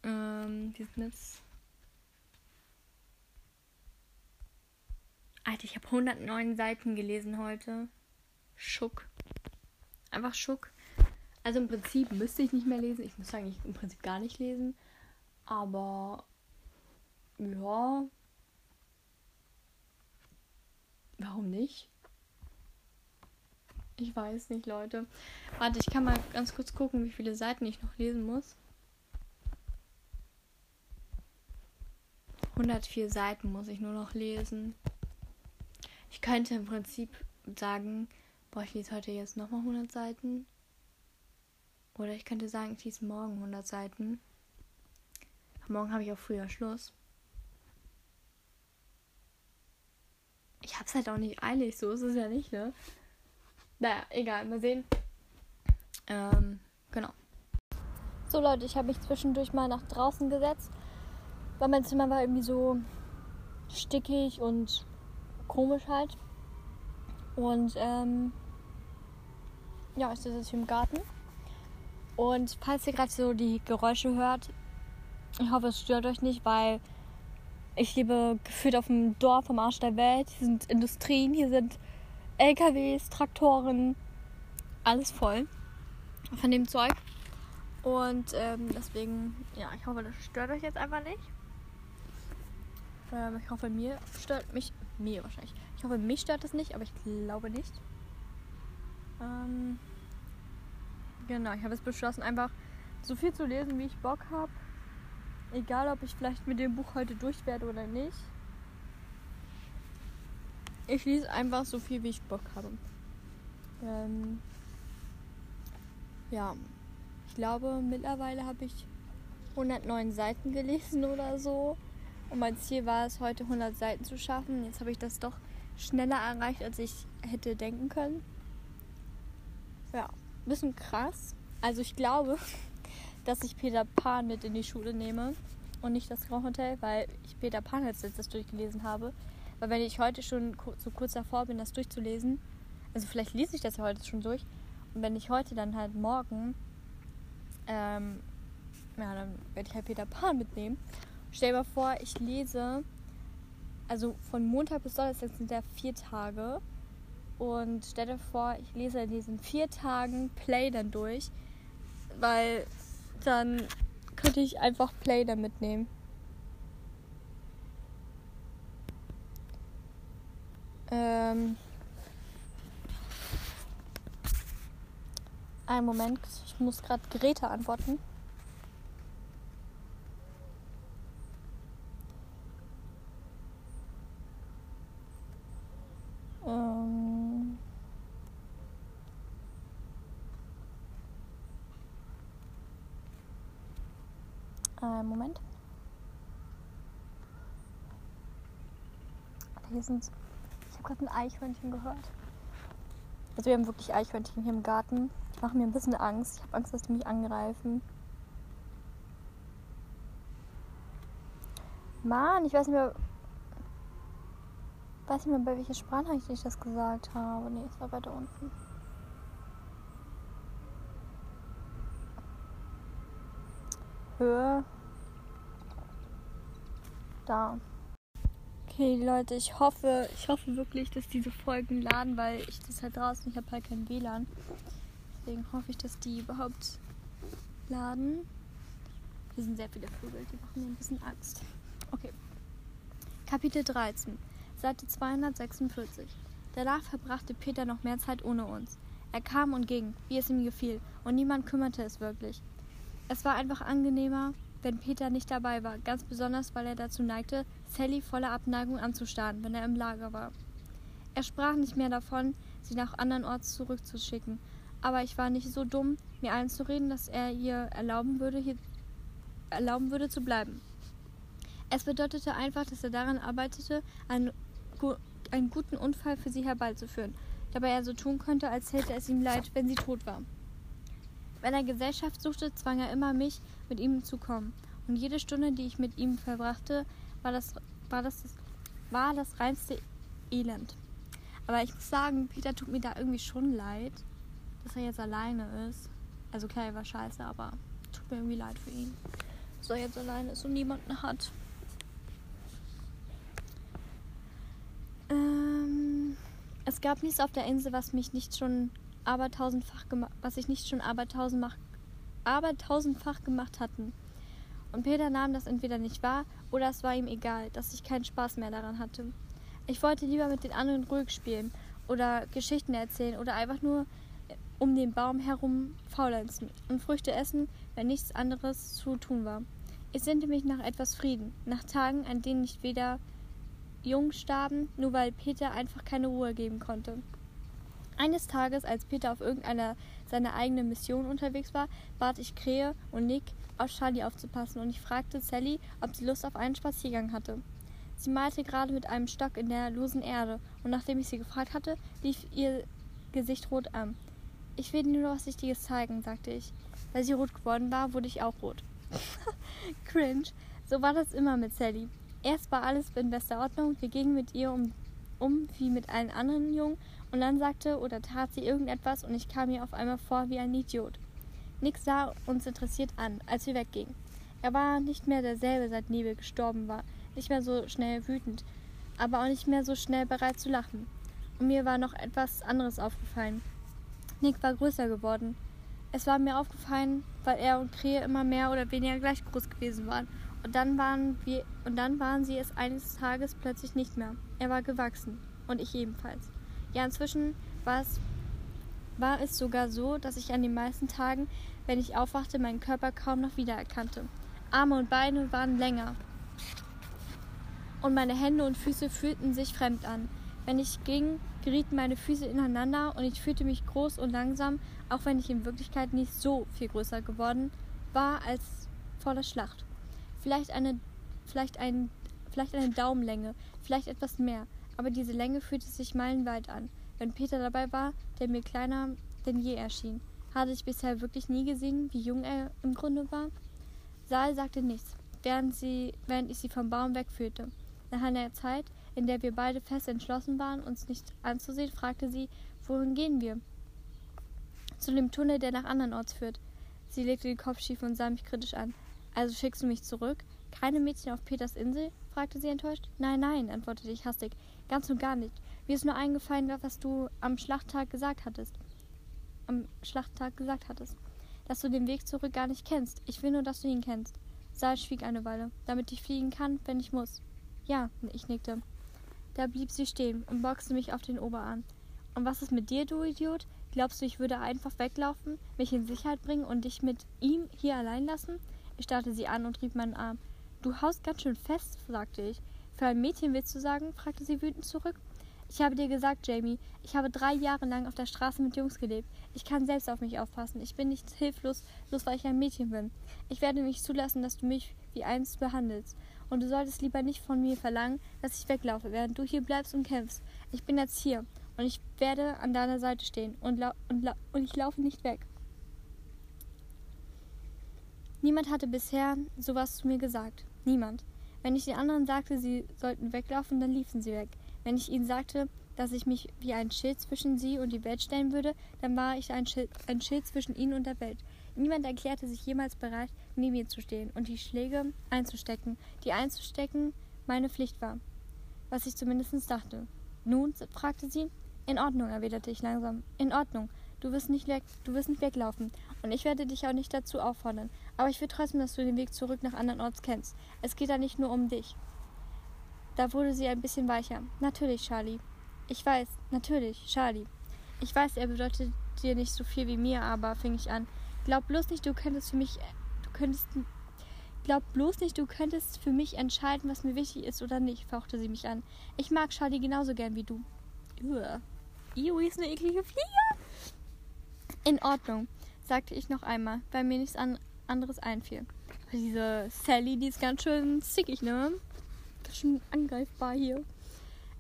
Ähm, die sind jetzt. Alter, ich habe 109 Seiten gelesen heute. Schuck. Einfach Schuck. Also im Prinzip müsste ich nicht mehr lesen. Ich muss eigentlich im Prinzip gar nicht lesen. Aber ja. Warum nicht? Ich weiß nicht, Leute. Warte, ich kann mal ganz kurz gucken, wie viele Seiten ich noch lesen muss. 104 Seiten muss ich nur noch lesen. Ich könnte im Prinzip sagen, boah, ich lese heute jetzt nochmal 100 Seiten. Oder ich könnte sagen, ich lese morgen 100 Seiten. Morgen habe ich auch früher Schluss. Ich hab's halt auch nicht eilig, so ist es ja nicht, ne? Naja, egal, mal sehen. Ähm, genau. So Leute, ich habe mich zwischendurch mal nach draußen gesetzt, weil mein Zimmer war irgendwie so stickig und komisch halt. Und ähm, ja, ich sitze jetzt hier im Garten. Und falls ihr gerade so die Geräusche hört, ich hoffe, es stört euch nicht, weil ich lebe gefühlt auf dem Dorf am Arsch der Welt. Hier sind Industrien, hier sind LKWs, Traktoren, alles voll von dem Zeug. Und ähm, deswegen, ja, ich hoffe, das stört euch jetzt einfach nicht. Ähm, ich hoffe, mir stört mich, mir wahrscheinlich. Ich hoffe, mich stört es nicht, aber ich glaube nicht. Ähm, genau, ich habe es beschlossen, einfach so viel zu lesen, wie ich Bock habe. Egal, ob ich vielleicht mit dem Buch heute durch werde oder nicht. Ich lese einfach so viel, wie ich Bock habe. Ähm, ja, ich glaube, mittlerweile habe ich 109 Seiten gelesen oder so. Und mein Ziel war es, heute 100 Seiten zu schaffen. Jetzt habe ich das doch schneller erreicht, als ich hätte denken können. Ja, ein bisschen krass. Also ich glaube, [LAUGHS] dass ich Peter Pan mit in die Schule nehme und nicht das Grand Hotel, weil ich Peter Pan als letztes durchgelesen habe. Weil wenn ich heute schon so kurz davor bin, das durchzulesen, also vielleicht lese ich das ja heute schon durch. Und wenn ich heute dann halt morgen, ähm, ja, dann werde ich halt Peter Pan mitnehmen. Stell dir mal vor, ich lese, also von Montag bis Donnerstag sind ja vier Tage. Und stell dir vor, ich lese in diesen vier Tagen Play dann durch, weil dann könnte ich einfach Play dann mitnehmen. Ähm. Einen Moment, ich muss gerade Geräte antworten. Ähm. Einen Moment. Hier sind habe gerade ein Eichhörnchen gehört. Also wir haben wirklich Eichhörnchen hier im Garten. Die machen mir ein bisschen Angst. Ich habe Angst, dass die mich angreifen. Mann, ich weiß nicht mehr. Weiß nicht mehr, bei welcher Sprachnachricht ich das gesagt habe. Nee, es war weiter unten. Höhe. Da. Okay, Leute, ich hoffe, ich hoffe wirklich, dass diese Folgen laden, weil ich das halt draußen, ich habe halt kein WLAN. Deswegen hoffe ich, dass die überhaupt laden. Hier sind sehr viele Vögel, die machen mir ein bisschen Angst. Okay. Kapitel 13, Seite 246. Danach verbrachte Peter noch mehr Zeit ohne uns. Er kam und ging, wie es ihm gefiel, und niemand kümmerte es wirklich. Es war einfach angenehmer, wenn Peter nicht dabei war, ganz besonders weil er dazu neigte, Sally voller Abneigung anzustarren, wenn er im Lager war. Er sprach nicht mehr davon, sie nach andernorts zurückzuschicken, aber ich war nicht so dumm, mir einzureden, dass er ihr erlauben würde, hier erlauben würde zu bleiben. Es bedeutete einfach, dass er daran arbeitete, einen, einen guten Unfall für sie herbeizuführen, dabei er so tun könnte, als hätte es ihm leid, wenn sie tot war. Wenn er Gesellschaft suchte, zwang er immer mich, mit ihm zu kommen. Und jede Stunde, die ich mit ihm verbrachte, war das, war das, war das reinste Elend. Aber ich muss sagen, Peter tut mir da irgendwie schon leid, dass er jetzt alleine ist. Also klar, er war scheiße, aber tut mir irgendwie leid für ihn. So jetzt alleine ist und niemanden hat. Ähm, es gab nichts auf der Insel, was mich nicht schon aber tausendfach gemacht, was ich nicht schon aber tausendfach, aber tausendfach gemacht hatten. Und Peter nahm das entweder nicht wahr oder es war ihm egal, dass ich keinen Spaß mehr daran hatte. Ich wollte lieber mit den anderen ruhig spielen oder Geschichten erzählen oder einfach nur um den Baum herum faulenzen und Früchte essen, wenn nichts anderes zu tun war. Ich sehnte mich nach etwas Frieden, nach Tagen, an denen nicht weder jung starben, nur weil Peter einfach keine Ruhe geben konnte. Eines Tages, als Peter auf irgendeiner seiner eigenen Mission unterwegs war, bat ich Krähe und Nick, auf Charlie aufzupassen, und ich fragte Sally, ob sie Lust auf einen Spaziergang hatte. Sie malte gerade mit einem Stock in der losen Erde, und nachdem ich sie gefragt hatte, lief ihr Gesicht rot an. Ich will dir nur was Wichtiges zeigen, sagte ich. Weil sie rot geworden war, wurde ich auch rot. [LAUGHS] Cringe. So war das immer mit Sally. Erst war alles in bester Ordnung, wir gingen mit ihr um, um wie mit allen anderen Jungen und dann sagte oder tat sie irgendetwas und ich kam ihr auf einmal vor wie ein Idiot. Nick sah uns interessiert an, als wir weggingen. Er war nicht mehr derselbe, seit Nebel gestorben war, nicht mehr so schnell wütend, aber auch nicht mehr so schnell bereit zu lachen. Und mir war noch etwas anderes aufgefallen. Nick war größer geworden. Es war mir aufgefallen, weil er und Krähe immer mehr oder weniger gleich groß gewesen waren und dann waren wir und dann waren sie es eines Tages plötzlich nicht mehr. Er war gewachsen und ich ebenfalls. Ja, inzwischen war es sogar so, dass ich an den meisten Tagen, wenn ich aufwachte, meinen Körper kaum noch wiedererkannte. Arme und Beine waren länger. Und meine Hände und Füße fühlten sich fremd an. Wenn ich ging, gerieten meine Füße ineinander und ich fühlte mich groß und langsam, auch wenn ich in Wirklichkeit nicht so viel größer geworden war als vor der Schlacht. Vielleicht eine, vielleicht ein, vielleicht eine Daumenlänge, vielleicht etwas mehr. Aber diese Länge fühlte sich meilenweit an. Wenn Peter dabei war, der mir kleiner denn je erschien, hatte ich bisher wirklich nie gesehen, wie jung er im Grunde war. Saal sagte nichts, während, sie, während ich sie vom Baum wegführte. Nach einer Zeit, in der wir beide fest entschlossen waren, uns nicht anzusehen, fragte sie, wohin gehen wir? Zu dem Tunnel, der nach andernorts führt. Sie legte den Kopf schief und sah mich kritisch an. Also schickst du mich zurück? Keine Mädchen auf Peters Insel? fragte sie enttäuscht. Nein, nein, antwortete ich hastig. Ganz und gar nicht. Mir ist nur eingefallen, was du am Schlachttag gesagt hattest. Am Schlachttag gesagt hattest. Dass du den Weg zurück gar nicht kennst. Ich will nur, dass du ihn kennst. Saal schwieg eine Weile, damit ich fliegen kann, wenn ich muss. Ja, ich nickte. Da blieb sie stehen und boxte mich auf den Oberarm. Und was ist mit dir, du Idiot? Glaubst du, ich würde einfach weglaufen, mich in Sicherheit bringen und dich mit ihm hier allein lassen? Ich starrte sie an und rieb meinen Arm. Du haust ganz schön fest, sagte ich. Für ein Mädchen willst du sagen? fragte sie wütend zurück. Ich habe dir gesagt, Jamie, ich habe drei Jahre lang auf der Straße mit Jungs gelebt. Ich kann selbst auf mich aufpassen. Ich bin nicht hilflos, bloß weil ich ein Mädchen bin. Ich werde nicht zulassen, dass du mich wie einst behandelst. Und du solltest lieber nicht von mir verlangen, dass ich weglaufe, während du hier bleibst und kämpfst. Ich bin jetzt hier und ich werde an deiner Seite stehen und, und, und ich laufe nicht weg. Niemand hatte bisher sowas zu mir gesagt. Niemand. Wenn ich den anderen sagte, sie sollten weglaufen, dann liefen sie weg. Wenn ich ihnen sagte, dass ich mich wie ein Schild zwischen sie und die Welt stellen würde, dann war ich ein Schild, ein Schild zwischen ihnen und der Welt. Niemand erklärte sich jemals bereit, neben mir zu stehen und die Schläge einzustecken, die einzustecken meine Pflicht war. Was ich zumindest dachte. Nun? fragte sie. In Ordnung, erwiderte ich langsam. In Ordnung. Du wirst nicht, weg, du wirst nicht weglaufen. Und ich werde dich auch nicht dazu auffordern. Aber ich will trotzdem, dass du den Weg zurück nach andernorts kennst. Es geht da nicht nur um dich. Da wurde sie ein bisschen weicher. Natürlich, Charlie. Ich weiß, natürlich, Charlie. Ich weiß, er bedeutet dir nicht so viel wie mir, aber fing ich an. Glaub bloß nicht, du könntest für mich. Du könntest. Glaub bloß nicht, du könntest für mich entscheiden, was mir wichtig ist oder nicht, fauchte sie mich an. Ich mag Charlie genauso gern wie du. Uah. Iui ist eine eklige Fliege. In Ordnung, sagte ich noch einmal, weil mir nichts an anderes einfiel. Diese Sally, die ist ganz schön zickig, ne? Ganz schön angreifbar hier.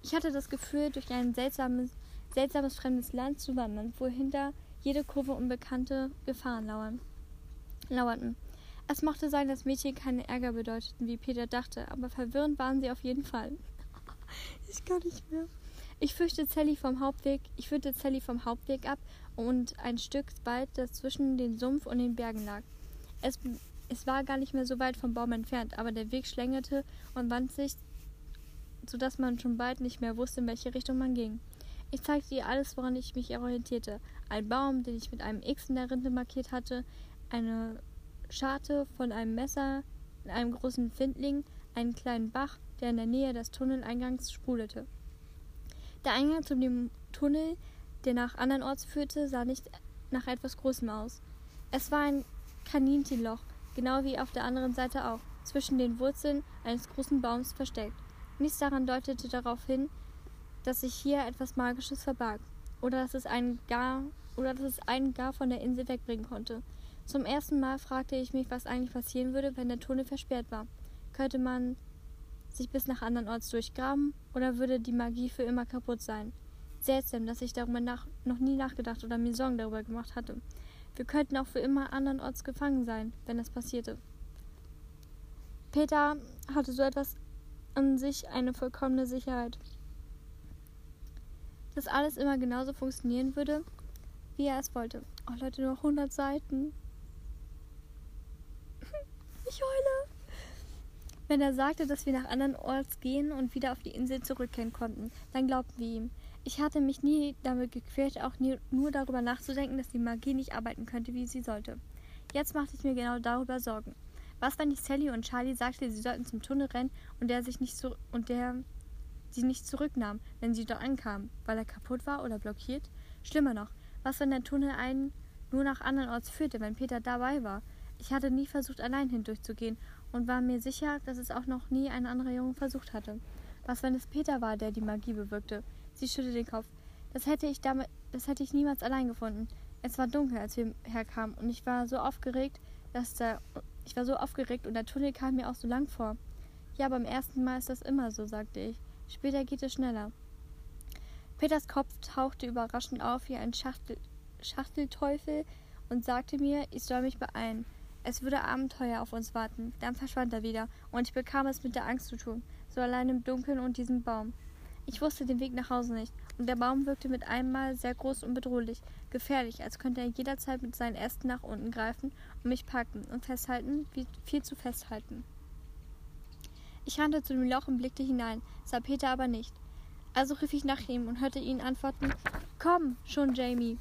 Ich hatte das Gefühl, durch ein seltsames, seltsames fremdes Land zu wandern, wo hinter jede Kurve unbekannte Gefahren lauern, lauerten. Es mochte sein, dass Mädchen keinen Ärger bedeuteten, wie Peter dachte, aber verwirrend waren sie auf jeden Fall. [LAUGHS] ich kann nicht mehr. Ich fürchte Sally vom Hauptweg, ich führte Sally vom Hauptweg ab und ein Stück weit, das zwischen den Sumpf und den Bergen lag. Es, es war gar nicht mehr so weit vom Baum entfernt, aber der Weg schlängelte und wand sich, sodass man schon bald nicht mehr wusste, in welche Richtung man ging. Ich zeigte ihr alles, woran ich mich orientierte. Ein Baum, den ich mit einem X in der Rinde markiert hatte, eine Scharte von einem Messer in einem großen Findling, einen kleinen Bach, der in der Nähe des Tunneleingangs sprudelte. Der Eingang zu dem Tunnel, der nach andernorts führte, sah nicht nach etwas Großem aus. Es war ein Kaninchenloch, genau wie auf der anderen Seite auch, zwischen den Wurzeln eines großen Baums versteckt. Nichts daran deutete darauf hin, dass sich hier etwas Magisches verbarg, oder dass es einen gar oder dass es einen gar von der Insel wegbringen konnte. Zum ersten Mal fragte ich mich, was eigentlich passieren würde, wenn der Tunnel versperrt war. Könnte man sich bis nach andernorts durchgraben oder würde die Magie für immer kaputt sein? Seltsam, dass ich darüber nach, noch nie nachgedacht oder mir Sorgen darüber gemacht hatte. Wir könnten auch für immer andernorts gefangen sein, wenn das passierte. Peter hatte so etwas an sich eine vollkommene Sicherheit. Dass alles immer genauso funktionieren würde, wie er es wollte. Oh Leute, nur 100 Seiten. [LAUGHS] Ich heule wenn er sagte, dass wir nach anderen Orts gehen und wieder auf die Insel zurückkehren konnten. Dann glaubten wir ihm. Ich hatte mich nie damit gequält, auch nie, nur darüber nachzudenken, dass die Magie nicht arbeiten könnte, wie sie sollte. Jetzt machte ich mir genau darüber Sorgen. Was, wenn ich Sally und Charlie sagte, sie sollten zum Tunnel rennen und der sich nicht so und der sie nicht zurücknahm, wenn sie dort ankamen, weil er kaputt war oder blockiert? Schlimmer noch, was, wenn der Tunnel einen nur nach anderen Orts führte, wenn Peter dabei war? Ich hatte nie versucht, allein hindurchzugehen und war mir sicher, dass es auch noch nie ein anderer Junge versucht hatte. Was, wenn es Peter war, der die Magie bewirkte? Sie schüttelte den Kopf. Das hätte ich damit, das hätte ich niemals allein gefunden. Es war dunkel, als wir herkamen, und ich war so aufgeregt, dass der, ich war so aufgeregt und der Tunnel kam mir auch so lang vor. Ja, beim ersten Mal ist das immer so, sagte ich. Später geht es schneller. Peters Kopf tauchte überraschend auf wie ein Schachtel, Schachtelteufel und sagte mir, ich soll mich beeilen. Es würde Abenteuer auf uns warten. Dann verschwand er wieder, und ich bekam es mit der Angst zu tun, so allein im Dunkeln und diesem Baum. Ich wusste den Weg nach Hause nicht, und der Baum wirkte mit einmal sehr groß und bedrohlich, gefährlich, als könnte er jederzeit mit seinen Ästen nach unten greifen und mich packen und festhalten, wie viel zu festhalten. Ich rannte zu dem Loch und blickte hinein, sah Peter aber nicht. Also rief ich nach ihm und hörte ihn antworten: Komm, schon, Jamie.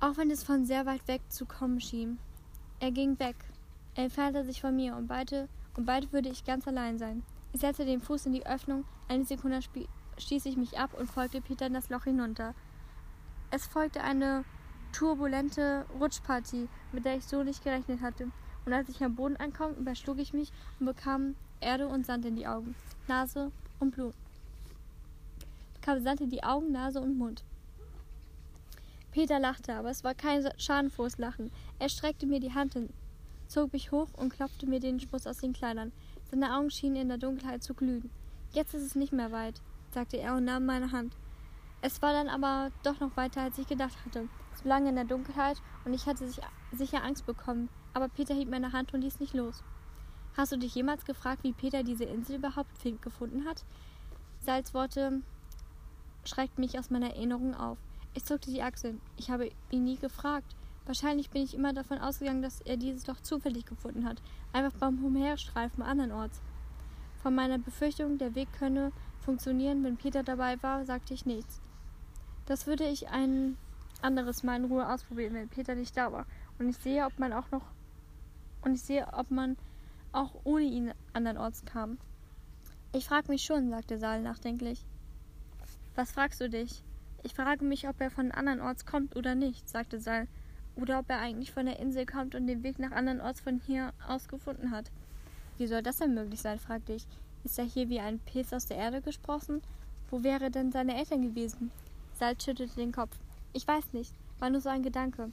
Auch wenn es von sehr weit weg zu kommen schien. Er ging weg. Er entfernte sich von mir und bald, und bald würde ich ganz allein sein. Ich setzte den Fuß in die Öffnung, eine Sekunde stieß ich mich ab und folgte Peter in das Loch hinunter. Es folgte eine turbulente Rutschpartie, mit der ich so nicht gerechnet hatte. Und als ich am Boden ankam, überschlug ich mich und bekam Erde und Sand in die Augen, Nase und Blut. Bekam Sand in die Augen, Nase und Mund. Peter lachte, aber es war kein schadenfrohes Lachen. Er streckte mir die Hand hin, zog mich hoch und klopfte mir den Schmutz aus den Kleidern. Seine Augen schienen in der Dunkelheit zu glühen. Jetzt ist es nicht mehr weit, sagte er und nahm meine Hand. Es war dann aber doch noch weiter, als ich gedacht hatte. So lange in der Dunkelheit und ich hatte sich, sicher Angst bekommen, aber Peter hielt meine Hand und ließ nicht los. Hast du dich jemals gefragt, wie Peter diese Insel überhaupt gefunden hat? Salzworte schreckten mich aus meiner Erinnerung auf. Ich zuckte die Achseln. Ich habe ihn nie gefragt. Wahrscheinlich bin ich immer davon ausgegangen, dass er dieses doch zufällig gefunden hat, einfach beim Umherstreifen andernorts. Von meiner Befürchtung, der Weg könne funktionieren, wenn Peter dabei war, sagte ich nichts. Das würde ich ein anderes Mal in Ruhe ausprobieren, wenn Peter nicht da war. Und ich sehe, ob man auch noch und ich sehe, ob man auch ohne ihn andernorts kam. Ich frage mich schon, sagte Saal nachdenklich. Was fragst du dich? Ich frage mich, ob er von andernorts kommt oder nicht, sagte Sal, oder ob er eigentlich von der Insel kommt und den Weg nach andernorts von hier aus gefunden hat. Wie soll das denn möglich sein, fragte ich. Ist er hier wie ein Pilz aus der Erde gesprossen? Wo wäre denn seine Eltern gewesen? Salz schüttelte den Kopf. Ich weiß nicht, war nur so ein Gedanke.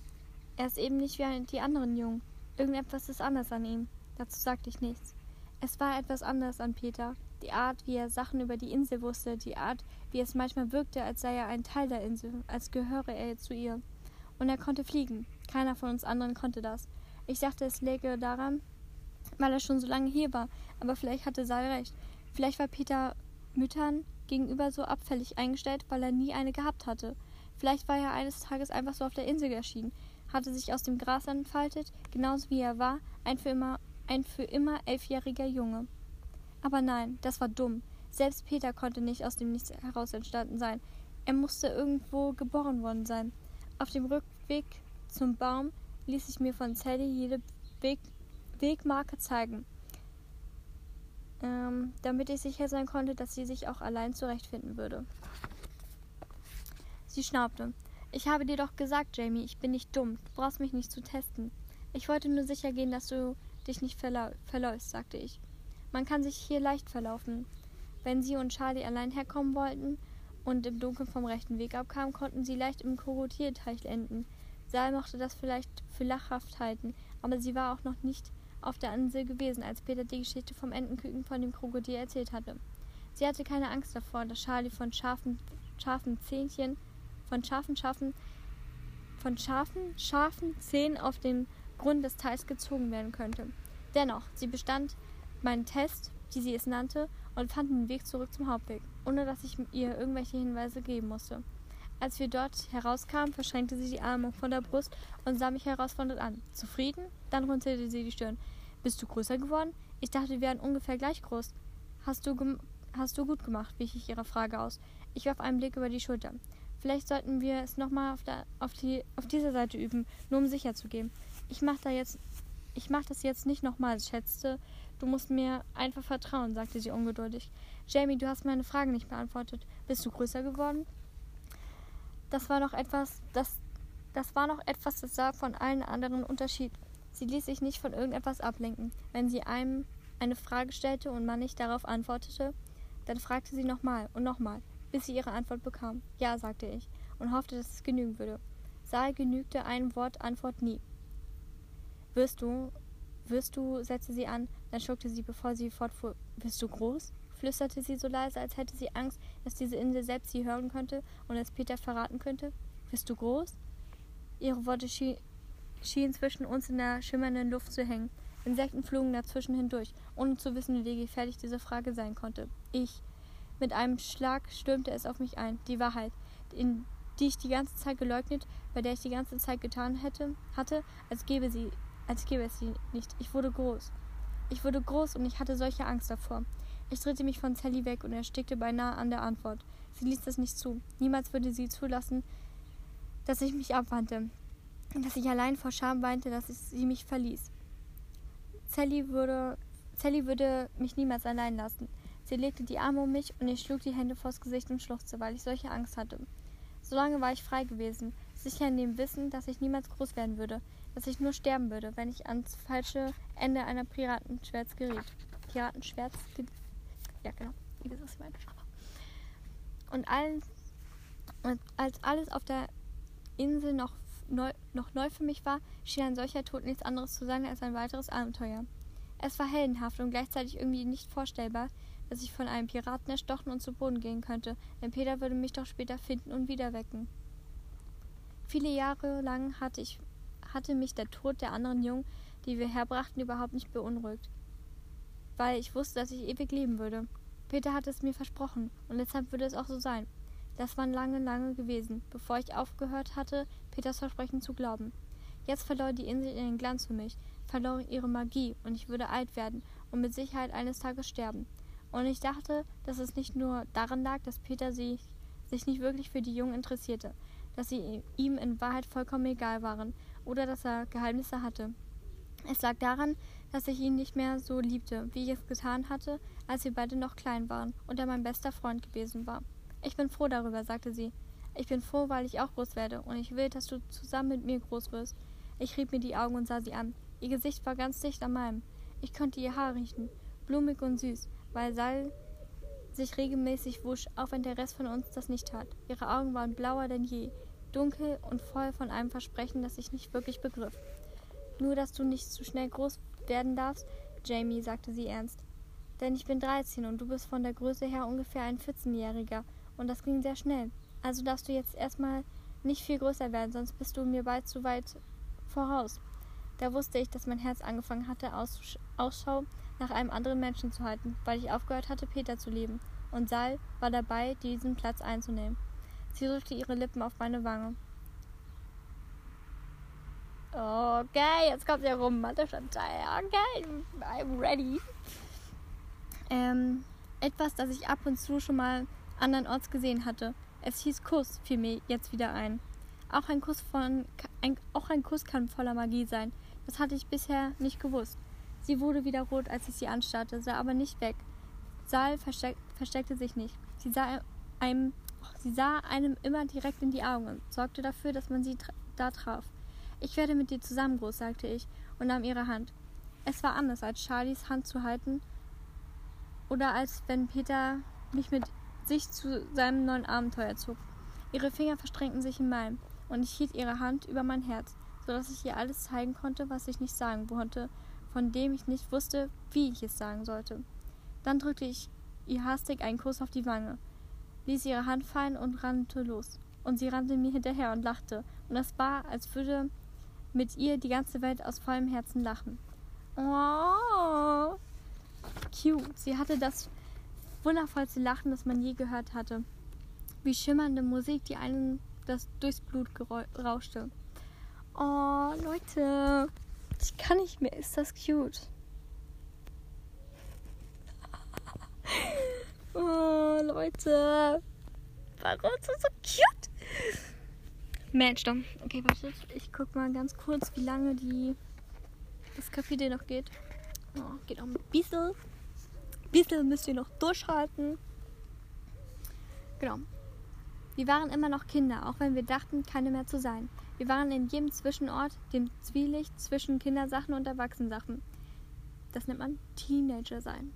Er ist eben nicht wie die anderen Jungen. Irgendetwas ist anders an ihm. Dazu sagte ich nichts. Es war etwas anders an Peter. Die Art, wie er Sachen über die Insel wusste, die Art, wie es manchmal wirkte, als sei er ein Teil der Insel, als gehöre er zu ihr. Und er konnte fliegen. Keiner von uns anderen konnte das. Ich dachte, es läge daran, weil er schon so lange hier war, aber vielleicht hatte Sal recht. Vielleicht war Peter Müttern gegenüber so abfällig eingestellt, weil er nie eine gehabt hatte. Vielleicht war er eines Tages einfach so auf der Insel erschienen, hatte sich aus dem Gras entfaltet, genauso wie er war, ein für immer, ein für immer elfjähriger Junge. Aber nein, das war dumm. Selbst Peter konnte nicht aus dem Nichts heraus entstanden sein. Er musste irgendwo geboren worden sein. Auf dem Rückweg zum Baum ließ ich mir von Sally jede Weg Wegmarke zeigen, ähm, damit ich sicher sein konnte, dass sie sich auch allein zurechtfinden würde. Sie schnaubte. Ich habe dir doch gesagt, Jamie, ich bin nicht dumm. Du brauchst mich nicht zu testen. Ich wollte nur sicher gehen, dass du dich nicht verlau verläufst, sagte ich. Man kann sich hier leicht verlaufen. Wenn sie und Charlie allein herkommen wollten und im Dunkeln vom rechten Weg abkamen, konnten sie leicht im Krokodilteich enden. Sal mochte das vielleicht für lachhaft halten, aber sie war auch noch nicht auf der Insel gewesen, als Peter die Geschichte vom Entenküken von dem Krokodil erzählt hatte. Sie hatte keine Angst davor, dass Charlie von scharfen, scharfen Zähnchen, von scharfen, scharfen, von scharfen, scharfen Zähnen auf den Grund des Teils gezogen werden könnte. Dennoch, sie bestand meinen Test, wie sie es nannte, und fand den Weg zurück zum Hauptweg, ohne dass ich ihr irgendwelche Hinweise geben musste. Als wir dort herauskamen, verschränkte sie die Arme von der Brust und sah mich herausfordernd an. Zufrieden? Dann runzelte sie die Stirn. Bist du größer geworden? Ich dachte, wir wären ungefähr gleich groß. Hast du, hast du gut gemacht, wich ich ihrer Frage aus. Ich warf einen Blick über die Schulter. Vielleicht sollten wir es nochmal auf, auf, die, auf dieser Seite üben, nur um sicher zu gehen. Ich mach da jetzt. Ich mach das jetzt nicht nochmal, schätzte. Du musst mir einfach vertrauen, sagte sie ungeduldig. Jamie, du hast meine Fragen nicht beantwortet. Bist du größer geworden? Das war noch etwas, das, das war noch etwas, das sah von allen anderen Unterschied. Sie ließ sich nicht von irgendetwas ablenken. Wenn sie einem eine Frage stellte und man nicht darauf antwortete, dann fragte sie nochmal und nochmal, bis sie ihre Antwort bekam. Ja, sagte ich, und hoffte, dass es genügen würde. Saal genügte ein Wort Antwort nie. Wirst du, wirst du, setzte sie an, dann schluckte sie, bevor sie fortfuhr. Wirst du groß? Flüsterte sie so leise, als hätte sie Angst, dass diese Insel selbst sie hören könnte und es Peter verraten könnte. Bist du groß? Ihre Worte schien, schienen zwischen uns in der schimmernden Luft zu hängen. Insekten flogen dazwischen hindurch, ohne zu wissen, wie gefährlich diese Frage sein konnte. Ich. Mit einem Schlag stürmte es auf mich ein. Die Wahrheit, in die ich die ganze Zeit geleugnet, bei der ich die ganze Zeit getan hätte, hatte, als gäbe sie, als gäbe es sie nicht. Ich wurde groß. Ich wurde groß und ich hatte solche Angst davor. Ich drehte mich von Sally weg und erstickte beinahe an der Antwort. Sie ließ das nicht zu. Niemals würde sie zulassen, dass ich mich abwandte, dass ich allein vor Scham weinte, dass sie mich verließ. Sally würde, Sally würde mich niemals allein lassen. Sie legte die Arme um mich und ich schlug die Hände vors Gesicht und schluchzte, weil ich solche Angst hatte. Solange war ich frei gewesen, sicher in dem Wissen, dass ich niemals groß werden würde, dass ich nur sterben würde, wenn ich ans falsche Ende einer Piratenschwert geriet. Piratenschwert ja, genau. Ihr wisst, was ich meine. Und, allen, als alles auf der Insel noch neu, noch neu für mich war, schien ein solcher Tod nichts anderes zu sein als ein weiteres Abenteuer. Es war heldenhaft und gleichzeitig irgendwie nicht vorstellbar, dass ich von einem Piraten erstochen und zu Boden gehen könnte, denn Peter würde mich doch später finden und wieder wecken. Viele Jahre lang hatte, ich, hatte mich der Tod der anderen Jungen, die wir herbrachten, überhaupt nicht beunruhigt weil ich wusste, dass ich ewig leben würde. Peter hatte es mir versprochen, und deshalb würde es auch so sein. Das war lange, lange gewesen, bevor ich aufgehört hatte, Peters Versprechen zu glauben. Jetzt verlor die Insel ihren Glanz für mich, verlor ihre Magie, und ich würde alt werden und mit Sicherheit eines Tages sterben. Und ich dachte, dass es nicht nur daran lag, dass Peter sich, sich nicht wirklich für die Jungen interessierte, dass sie ihm in Wahrheit vollkommen egal waren oder dass er Geheimnisse hatte. Es lag daran, dass ich ihn nicht mehr so liebte, wie ich es getan hatte, als wir beide noch klein waren und er mein bester Freund gewesen war. Ich bin froh darüber, sagte sie. Ich bin froh, weil ich auch groß werde, und ich will, dass du zusammen mit mir groß wirst. Ich rieb mir die Augen und sah sie an. Ihr Gesicht war ganz dicht an meinem. Ich konnte ihr Haar riechen, blumig und süß, weil Sal sich regelmäßig wusch, auch wenn der Rest von uns das nicht tat. Ihre Augen waren blauer denn je, dunkel und voll von einem Versprechen, das ich nicht wirklich begriff. Nur, dass du nicht zu schnell groß werden darfst, Jamie, sagte sie ernst. Denn ich bin 13 und du bist von der Größe her ungefähr ein 14-Jähriger und das ging sehr schnell. Also darfst du jetzt erstmal nicht viel größer werden, sonst bist du mir bald zu weit voraus. Da wusste ich, dass mein Herz angefangen hatte, Ausschau nach einem anderen Menschen zu halten, weil ich aufgehört hatte, Peter zu lieben und Sal war dabei, diesen Platz einzunehmen. Sie drückte ihre Lippen auf meine Wange. Okay, jetzt kommt der romantische Teil. Okay, I'm ready. Ähm, etwas, das ich ab und zu schon mal andernorts gesehen hatte. Es hieß Kuss, fiel mir jetzt wieder ein. Auch ein Kuss von, ein, auch ein Kuss kann voller Magie sein. Das hatte ich bisher nicht gewusst. Sie wurde wieder rot, als ich sie anstarrte, sah aber nicht weg. Saal versteck, versteckte sich nicht. Sie sah einem, sie sah einem immer direkt in die Augen und sorgte dafür, dass man sie tra da traf. Ich werde mit dir zusammen groß, sagte ich und nahm ihre Hand. Es war anders, als Charlies Hand zu halten oder als wenn Peter mich mit sich zu seinem neuen Abenteuer zog. Ihre Finger verstrengten sich in meinem und ich hielt ihre Hand über mein Herz, so dass ich ihr alles zeigen konnte, was ich nicht sagen wollte, von dem ich nicht wusste, wie ich es sagen sollte. Dann drückte ich ihr hastig einen Kuss auf die Wange, ließ ihre Hand fallen und rannte los. Und sie rannte mir hinterher und lachte, und es war, als würde mit ihr die ganze Welt aus vollem Herzen lachen. Oh, cute. Sie hatte das wundervollste Lachen, das man je gehört hatte. Wie schimmernde Musik, die einen das durchs Blut rauschte. Oh, Leute. Ich kann nicht mehr. Ist das cute? [LAUGHS] Oh, Leute. Warum ist das so cute? Mensch, dann. Okay, warte. Ich guck mal ganz kurz, wie lange die das Kapitel noch geht. Oh, geht auch ein bisschen. Ein bisschen müsst ihr noch durchhalten. Genau. Wir waren immer noch Kinder, auch wenn wir dachten, keine mehr zu sein. Wir waren in jedem Zwischenort, dem Zwielicht zwischen Kindersachen und Erwachsenensachen. Das nennt man Teenager sein.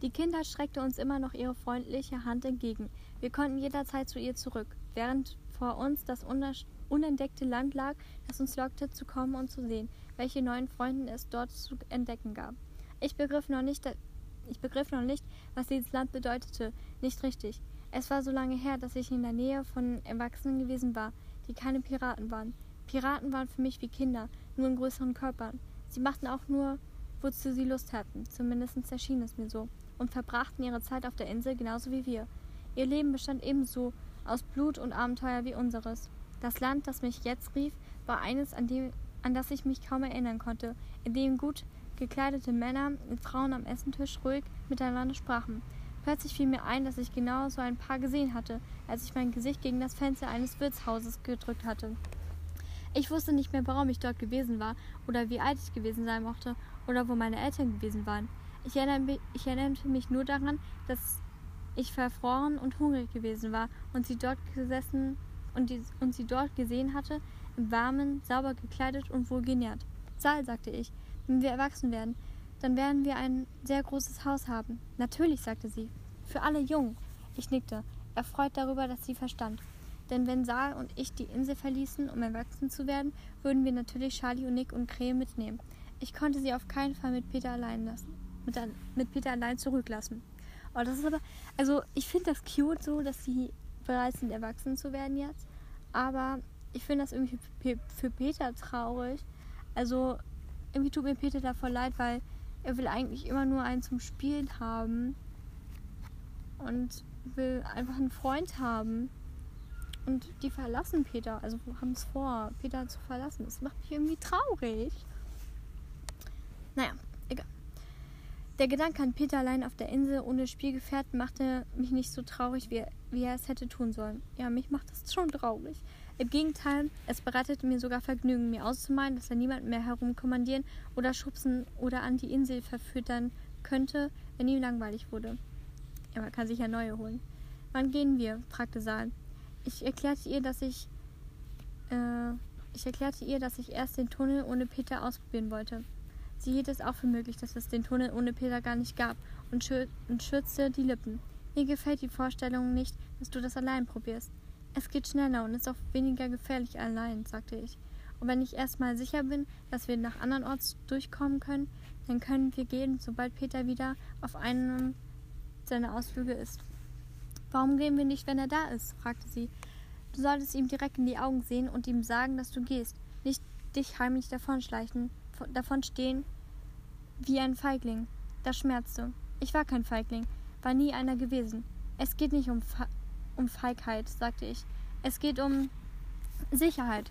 Die Kindheit streckte uns immer noch ihre freundliche Hand entgegen. Wir konnten jederzeit zu ihr zurück, während vor uns das unentdeckte Land lag, das uns lockte, zu kommen und zu sehen, welche neuen Freunde es dort zu entdecken gab. Ich begriff noch nicht, ich begriff noch nicht, was dieses Land bedeutete, nicht richtig. Es war so lange her, dass ich in der Nähe von Erwachsenen gewesen war, die keine Piraten waren. Piraten waren für mich wie Kinder, nur in größeren Körpern. Sie machten auch nur, wozu sie Lust hatten, zumindest erschien es mir so, und verbrachten ihre Zeit auf der Insel genauso wie wir. Ihr Leben bestand ebenso aus Blut und Abenteuer wie unseres. Das Land, das mich jetzt rief, war eines, an, dem, an das ich mich kaum erinnern konnte, in dem gut gekleidete Männer und Frauen am Essentisch ruhig miteinander sprachen. Plötzlich fiel mir ein, dass ich genau so ein Paar gesehen hatte, als ich mein Gesicht gegen das Fenster eines Wirtshauses gedrückt hatte. Ich wusste nicht mehr, warum ich dort gewesen war oder wie alt ich gewesen sein mochte oder wo meine Eltern gewesen waren. Ich erinnerte, ich erinnerte mich nur daran, dass ich verfroren und hungrig gewesen war und sie dort gesessen und, die, und sie dort gesehen hatte, im Warmen, sauber gekleidet und wohl genährt. Saal, sagte ich, wenn wir erwachsen werden, dann werden wir ein sehr großes Haus haben. Natürlich, sagte sie. Für alle Jungen. Ich nickte, erfreut darüber, dass sie verstand. Denn wenn Saal und ich die Insel verließen, um erwachsen zu werden, würden wir natürlich Charlie und Nick und Krähe mitnehmen. Ich konnte sie auf keinen Fall mit Peter allein lassen. Mit, mit Peter allein zurücklassen. Oh, das ist aber. Also, ich finde das cute so, dass sie bereit sind, erwachsen zu werden jetzt. Aber ich finde das irgendwie für Peter traurig. Also, irgendwie tut mir Peter da voll leid, weil er will eigentlich immer nur einen zum Spielen haben und will einfach einen Freund haben. Und die verlassen Peter, also haben es vor, Peter zu verlassen. Das macht mich irgendwie traurig. Naja. Der Gedanke an Peter allein auf der Insel ohne Spielgefährten machte mich nicht so traurig, wie er, wie er es hätte tun sollen. Ja, mich macht das schon traurig. Im Gegenteil, es bereitete mir sogar Vergnügen, mir auszumalen, dass er niemand mehr herumkommandieren oder schubsen oder an die Insel verfüttern könnte, wenn ihm langweilig wurde. Ja, man kann sich ja neue holen. Wann gehen wir? fragte Saal. Ich erklärte ihr, dass ich äh, ich erklärte ihr, dass ich erst den Tunnel ohne Peter ausprobieren wollte. Sie hielt es auch für möglich, dass es den Tunnel ohne Peter gar nicht gab und, schür und schürzte die Lippen. Mir gefällt die Vorstellung nicht, dass du das allein probierst. Es geht schneller und ist auch weniger gefährlich allein, sagte ich. Und wenn ich erstmal sicher bin, dass wir nach anderen Orts durchkommen können, dann können wir gehen, sobald Peter wieder auf einem seiner Ausflüge ist. Warum gehen wir nicht, wenn er da ist? fragte sie. Du solltest ihm direkt in die Augen sehen und ihm sagen, dass du gehst, nicht dich heimlich davonschleichen, davonstehen wie ein Feigling. Das schmerzte. Ich war kein Feigling. war nie einer gewesen. Es geht nicht um, Fe um Feigheit, sagte ich. Es geht um Sicherheit.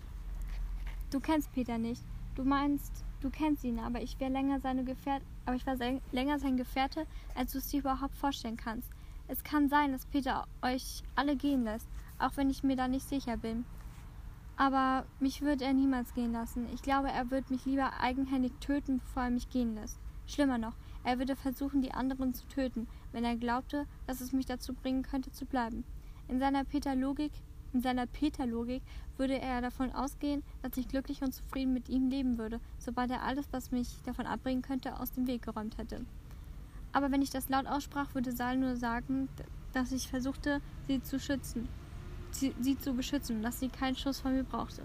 Du kennst Peter nicht. Du meinst, du kennst ihn, aber ich wäre länger seine Gefährte, aber ich war sein, länger sein Gefährte, als du es dir überhaupt vorstellen kannst. Es kann sein, dass Peter euch alle gehen lässt, auch wenn ich mir da nicht sicher bin. Aber mich wird er niemals gehen lassen. Ich glaube, er wird mich lieber eigenhändig töten, bevor er mich gehen lässt. Schlimmer noch, er würde versuchen, die anderen zu töten, wenn er glaubte, dass es mich dazu bringen könnte, zu bleiben. In seiner Peter-Logik in seiner Peter-Logik würde er davon ausgehen, dass ich glücklich und zufrieden mit ihm leben würde, sobald er alles, was mich davon abbringen könnte, aus dem Weg geräumt hätte. Aber wenn ich das laut aussprach, würde Sal nur sagen, dass ich versuchte, sie zu schützen, sie, zu beschützen dass sie keinen Schuss von mir brauchte.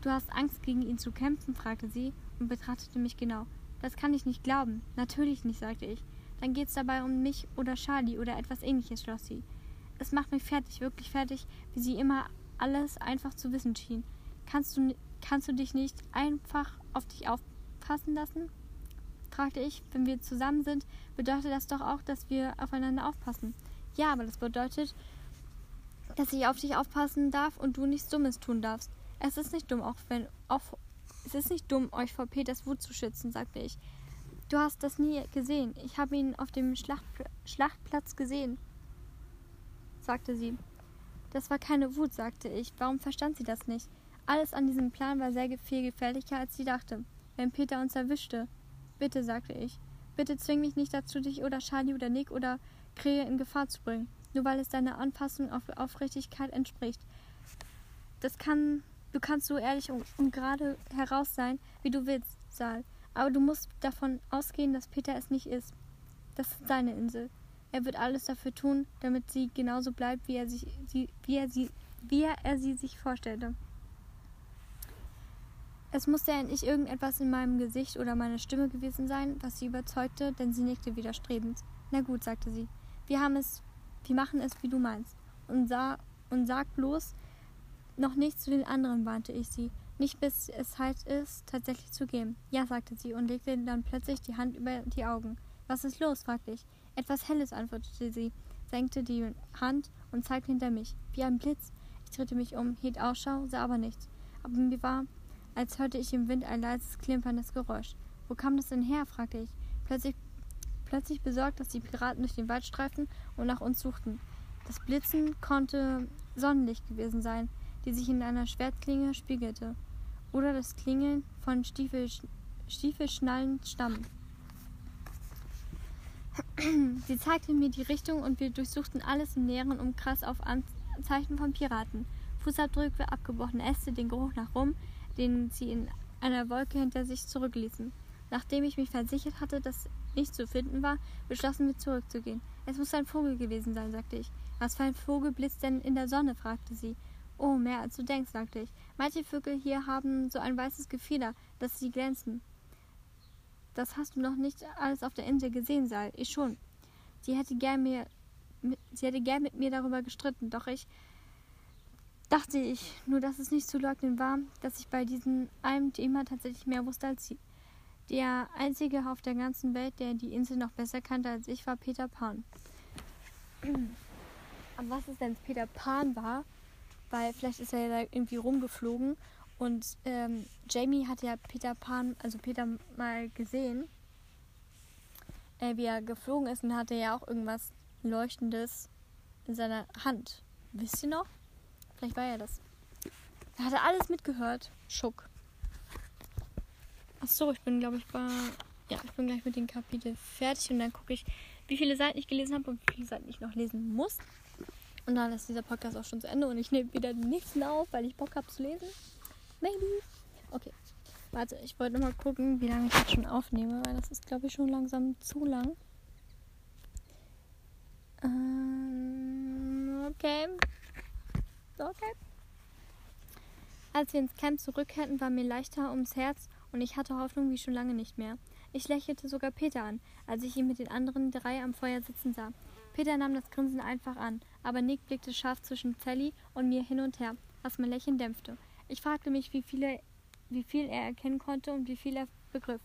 Du hast Angst, gegen ihn zu kämpfen? fragte sie und betrachtete mich genau. Das kann ich nicht glauben. Natürlich nicht, sagte ich. Dann geht's dabei um mich oder Charlie oder etwas ähnliches, schloss sie. Es macht mich fertig, wirklich fertig, wie sie immer alles einfach zu wissen schien. Kannst du, kannst du dich nicht einfach auf dich aufpassen lassen? fragte ich. Wenn wir zusammen sind, bedeutet das doch auch, dass wir aufeinander aufpassen. Ja, aber das bedeutet, dass ich auf dich aufpassen darf und du nichts Dummes tun darfst. Es ist nicht dumm, auch wenn auch, es ist nicht dumm, euch vor Peters Wut zu schützen, sagte ich. Du hast das nie gesehen. Ich habe ihn auf dem Schlachtpl Schlachtplatz gesehen, sagte sie. Das war keine Wut, sagte ich. Warum verstand sie das nicht? Alles an diesem Plan war sehr viel gefährlicher, als sie dachte. Wenn Peter uns erwischte. Bitte, sagte ich. Bitte zwing mich nicht dazu, dich oder Charlie oder Nick oder Krähe in Gefahr zu bringen nur weil es deiner Anpassung auf Aufrichtigkeit entspricht. Das kann, du kannst so ehrlich und, und gerade heraus sein, wie du willst, Saal. Aber du musst davon ausgehen, dass Peter es nicht ist. Das ist seine Insel. Er wird alles dafür tun, damit sie genauso bleibt, wie er, sich, sie, wie er, sie, wie er sie sich vorstellte. Es musste endlich irgendetwas in meinem Gesicht oder meiner Stimme gewesen sein, was sie überzeugte, denn sie nickte widerstrebend. Na gut, sagte sie. Wir haben es wir machen es, wie du meinst. Und, sah, und sag bloß noch nichts zu den anderen, warnte ich sie. Nicht bis es Zeit ist, tatsächlich zu gehen. Ja, sagte sie und legte dann plötzlich die Hand über die Augen. Was ist los? fragte ich. Etwas Helles, antwortete sie, senkte die Hand und zeigte hinter mich. Wie ein Blitz. Ich drehte mich um, hielt Ausschau, sah aber nichts. Aber mir war, als hörte ich im Wind ein leises, klimperndes Geräusch. Wo kam das denn her? fragte ich. Plötzlich plötzlich besorgt, dass die Piraten durch den Wald streiften und nach uns suchten. Das Blitzen konnte Sonnenlicht gewesen sein, die sich in einer Schwertklinge spiegelte, oder das Klingeln von Stiefel, Stiefelschnallen stammen. Sie zeigte mir die Richtung und wir durchsuchten alles im näheren Umkreis auf Anzeichen von Piraten. Fußabdrücke, abgebrochene Äste, den Geruch nach Rum, den sie in einer Wolke hinter sich zurückließen. Nachdem ich mich versichert hatte, dass nicht zu finden war, beschlossen wir zurückzugehen. Es muss ein Vogel gewesen sein, sagte ich. Was für ein Vogel blitzt denn in der Sonne? fragte sie. Oh, mehr als du denkst, sagte ich. Manche Vögel hier haben so ein weißes Gefieder, dass sie glänzen. Das hast du noch nicht alles auf der Insel gesehen, Sal. Ich schon. Sie hätte gern mir, sie hätte gern mit mir darüber gestritten, doch ich dachte ich, nur dass es nicht zu leugnen war, dass ich bei diesem einem Thema tatsächlich mehr wusste als sie. Der einzige auf der ganzen Welt, der die Insel noch besser kannte als ich, war Peter Pan. Aber was es denn Peter Pan war, weil vielleicht ist er ja da irgendwie rumgeflogen und ähm, Jamie hat ja Peter Pan, also Peter mal gesehen, äh, wie er geflogen ist und hatte ja auch irgendwas Leuchtendes in seiner Hand. Wisst ihr noch? Vielleicht war er das. Er hatte alles mitgehört. Schuck. Ach so, ich bin, glaube ich, bei. Ja, ich bin gleich mit dem Kapitel fertig und dann gucke ich, wie viele Seiten ich gelesen habe und wie viele Seiten ich noch lesen muss. Und dann ist dieser Podcast auch schon zu Ende und ich nehme wieder den nächsten auf, weil ich Bock habe zu lesen. Maybe. Okay. Warte, ich wollte mal gucken, wie lange ich jetzt schon aufnehme, weil das ist, glaube ich, schon langsam zu lang. Ähm, okay. Okay. Als wir ins Camp zurückkehrten, war mir leichter ums Herz und ich hatte Hoffnung wie schon lange nicht mehr. Ich lächelte sogar Peter an, als ich ihn mit den anderen drei am Feuer sitzen sah. Peter nahm das Grinsen einfach an, aber Nick blickte scharf zwischen Sally und mir hin und her, was mein Lächeln dämpfte. Ich fragte mich, wie, viele, wie viel er erkennen konnte und wie viel er begriff.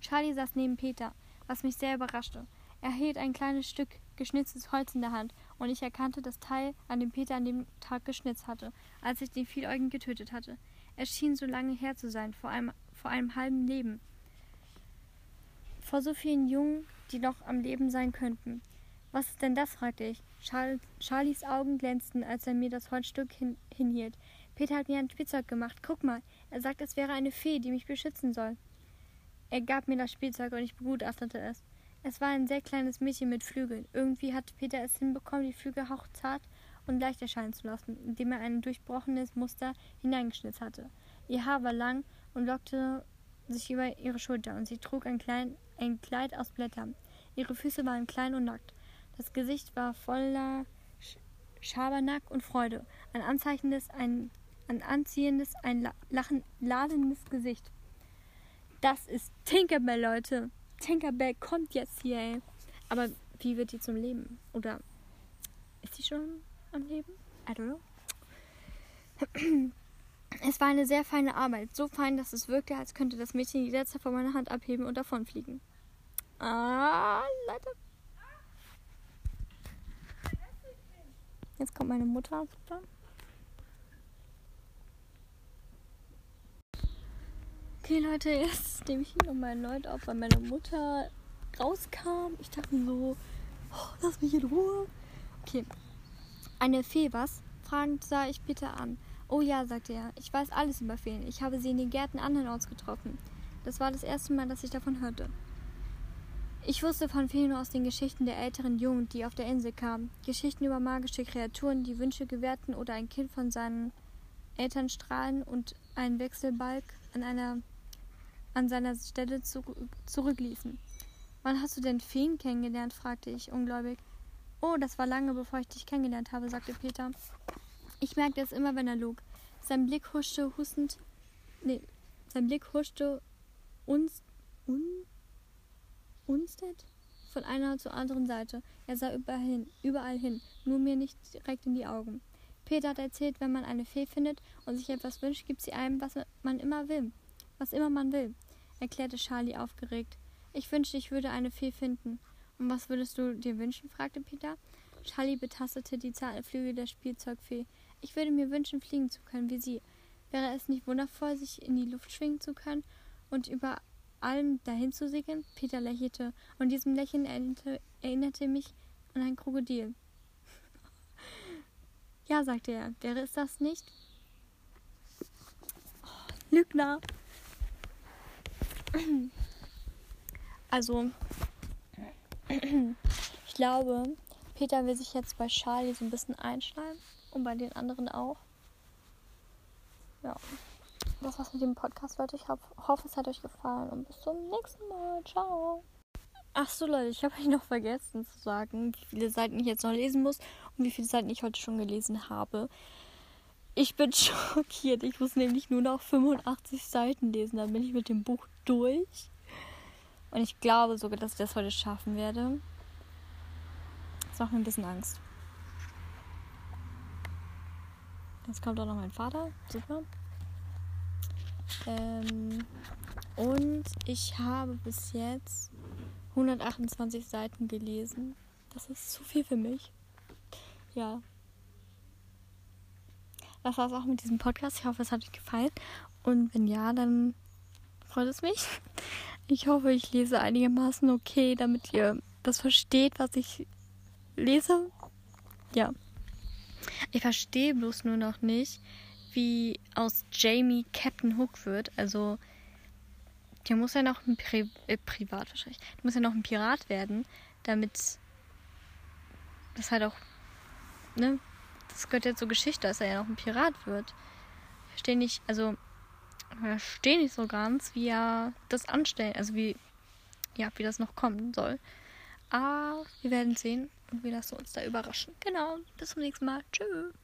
Charlie saß neben Peter, was mich sehr überraschte. Er hielt ein kleines Stück geschnitztes Holz in der Hand, und ich erkannte das Teil, an dem Peter an dem Tag geschnitzt hatte, als ich den Vieläugigen getötet hatte. Es schien so lange her zu sein, vor einem, vor einem halben Leben. Vor so vielen Jungen, die noch am Leben sein könnten. Was ist denn das? fragte ich. Charles, Charlies Augen glänzten, als er mir das Holzstück hin, hinhielt. Peter hat mir ein Spielzeug gemacht. Guck mal. Er sagt, es wäre eine Fee, die mich beschützen soll. Er gab mir das Spielzeug und ich begutachtete es. Es war ein sehr kleines Mädchen mit Flügeln. Irgendwie hat Peter es hinbekommen, die Flügel hauchzart und leicht erscheinen zu lassen, indem er ein durchbrochenes Muster hineingeschnitzt hatte. Ihr Haar war lang und lockte sich über ihre Schulter und sie trug ein, klein, ein Kleid aus Blättern. Ihre Füße waren klein und nackt. Das Gesicht war voller Schabernack und Freude. Ein anzeichendes, ein, ein anziehendes, ein lachen, ladendes Gesicht. Das ist Tinkerbell, Leute. Tinkerbell kommt jetzt hier, ey. Aber wie wird die zum Leben? Oder ist sie schon am Leben? I don't know. [CLEARS THROAT] Es war eine sehr feine Arbeit. So fein, dass es wirkte, als könnte das Mädchen jederzeit von meiner Hand abheben und davonfliegen. Ah, Leute. Jetzt kommt meine Mutter. Okay, Leute, jetzt nehme ich hier nochmal erneut auf, weil meine Mutter rauskam. Ich dachte mir so, oh, lass mich in Ruhe. Okay. Eine Fee, was? Fragend sah ich Peter an. Oh ja, sagte er. Ich weiß alles über Feen. Ich habe sie in den Gärten andernorts getroffen. Das war das erste Mal, dass ich davon hörte. Ich wusste von vielen aus den Geschichten der älteren Jungen, die auf der Insel kamen. Geschichten über magische Kreaturen, die Wünsche gewährten oder ein Kind von seinen Eltern strahlen und einen Wechselbalg an, einer, an seiner Stelle zu, zurückließen. Wann hast du denn Feen kennengelernt? fragte ich ungläubig. Oh, das war lange bevor ich dich kennengelernt habe, sagte Peter. Ich merkte es immer, wenn er log. Sein Blick huschte hustend. Nee, sein Blick huschte uns. Un, Unstead? Von einer zur anderen Seite. Er sah überall hin, überall hin, nur mir nicht direkt in die Augen. Peter hat erzählt, wenn man eine Fee findet und sich etwas wünscht, gibt sie einem, was man immer will. Was immer man will, erklärte Charlie aufgeregt. Ich wünschte, ich würde eine Fee finden. Und was würdest du dir wünschen? fragte Peter. Charlie betastete die zarten Flügel der Spielzeugfee. Ich würde mir wünschen, fliegen zu können wie sie. Wäre es nicht wundervoll, sich in die Luft schwingen zu können und über allem dahin zu segeln? Peter lächelte, und diesem Lächeln erinnerte, erinnerte mich an ein Krokodil. [LAUGHS] ja, sagte er, wäre es das nicht? Oh, Lügner. [CLEARS THROAT] Also, [CLEARS THROAT] ich glaube, Peter will sich jetzt bei Charlie so ein bisschen einschneiden und bei den anderen auch. Ja das war's mit dem Podcast, Leute. Ich hoffe, es hat euch gefallen und bis zum nächsten Mal. Ciao. Ach so, Leute, ich habe euch noch vergessen zu sagen, wie viele Seiten ich jetzt noch lesen muss und wie viele Seiten ich heute schon gelesen habe. Ich bin [LAUGHS] schockiert. Ich muss nämlich nur noch 85 Seiten lesen. Dann bin ich mit dem Buch durch. Und ich glaube sogar, dass ich das heute schaffen werde. Das macht mir ein bisschen Angst. Jetzt kommt auch noch mein Vater. Super. Ähm, und ich habe bis jetzt 128 Seiten gelesen. Das ist zu viel für mich. Ja. Das war's auch mit diesem Podcast. Ich hoffe, es hat euch gefallen. Und wenn ja, dann freut es mich. Ich hoffe, ich lese einigermaßen okay, damit ihr das versteht, was ich lese. Ja. Ich verstehe bloß nur noch nicht, wie aus Jamie Captain Hook wird. Also, der muss ja noch ein Pri äh, Privat wahrscheinlich. Der muss ja noch ein Pirat werden, damit das halt auch, ne? Das gehört ja zur Geschichte, dass er ja noch ein Pirat wird. Ich verstehe nicht, also, ich verstehe nicht so ganz, wie er das anstellt, also wie, ja, wie das noch kommen soll. Aber wir werden sehen und wir lassen uns da überraschen. Genau, bis zum nächsten Mal. Tschüss.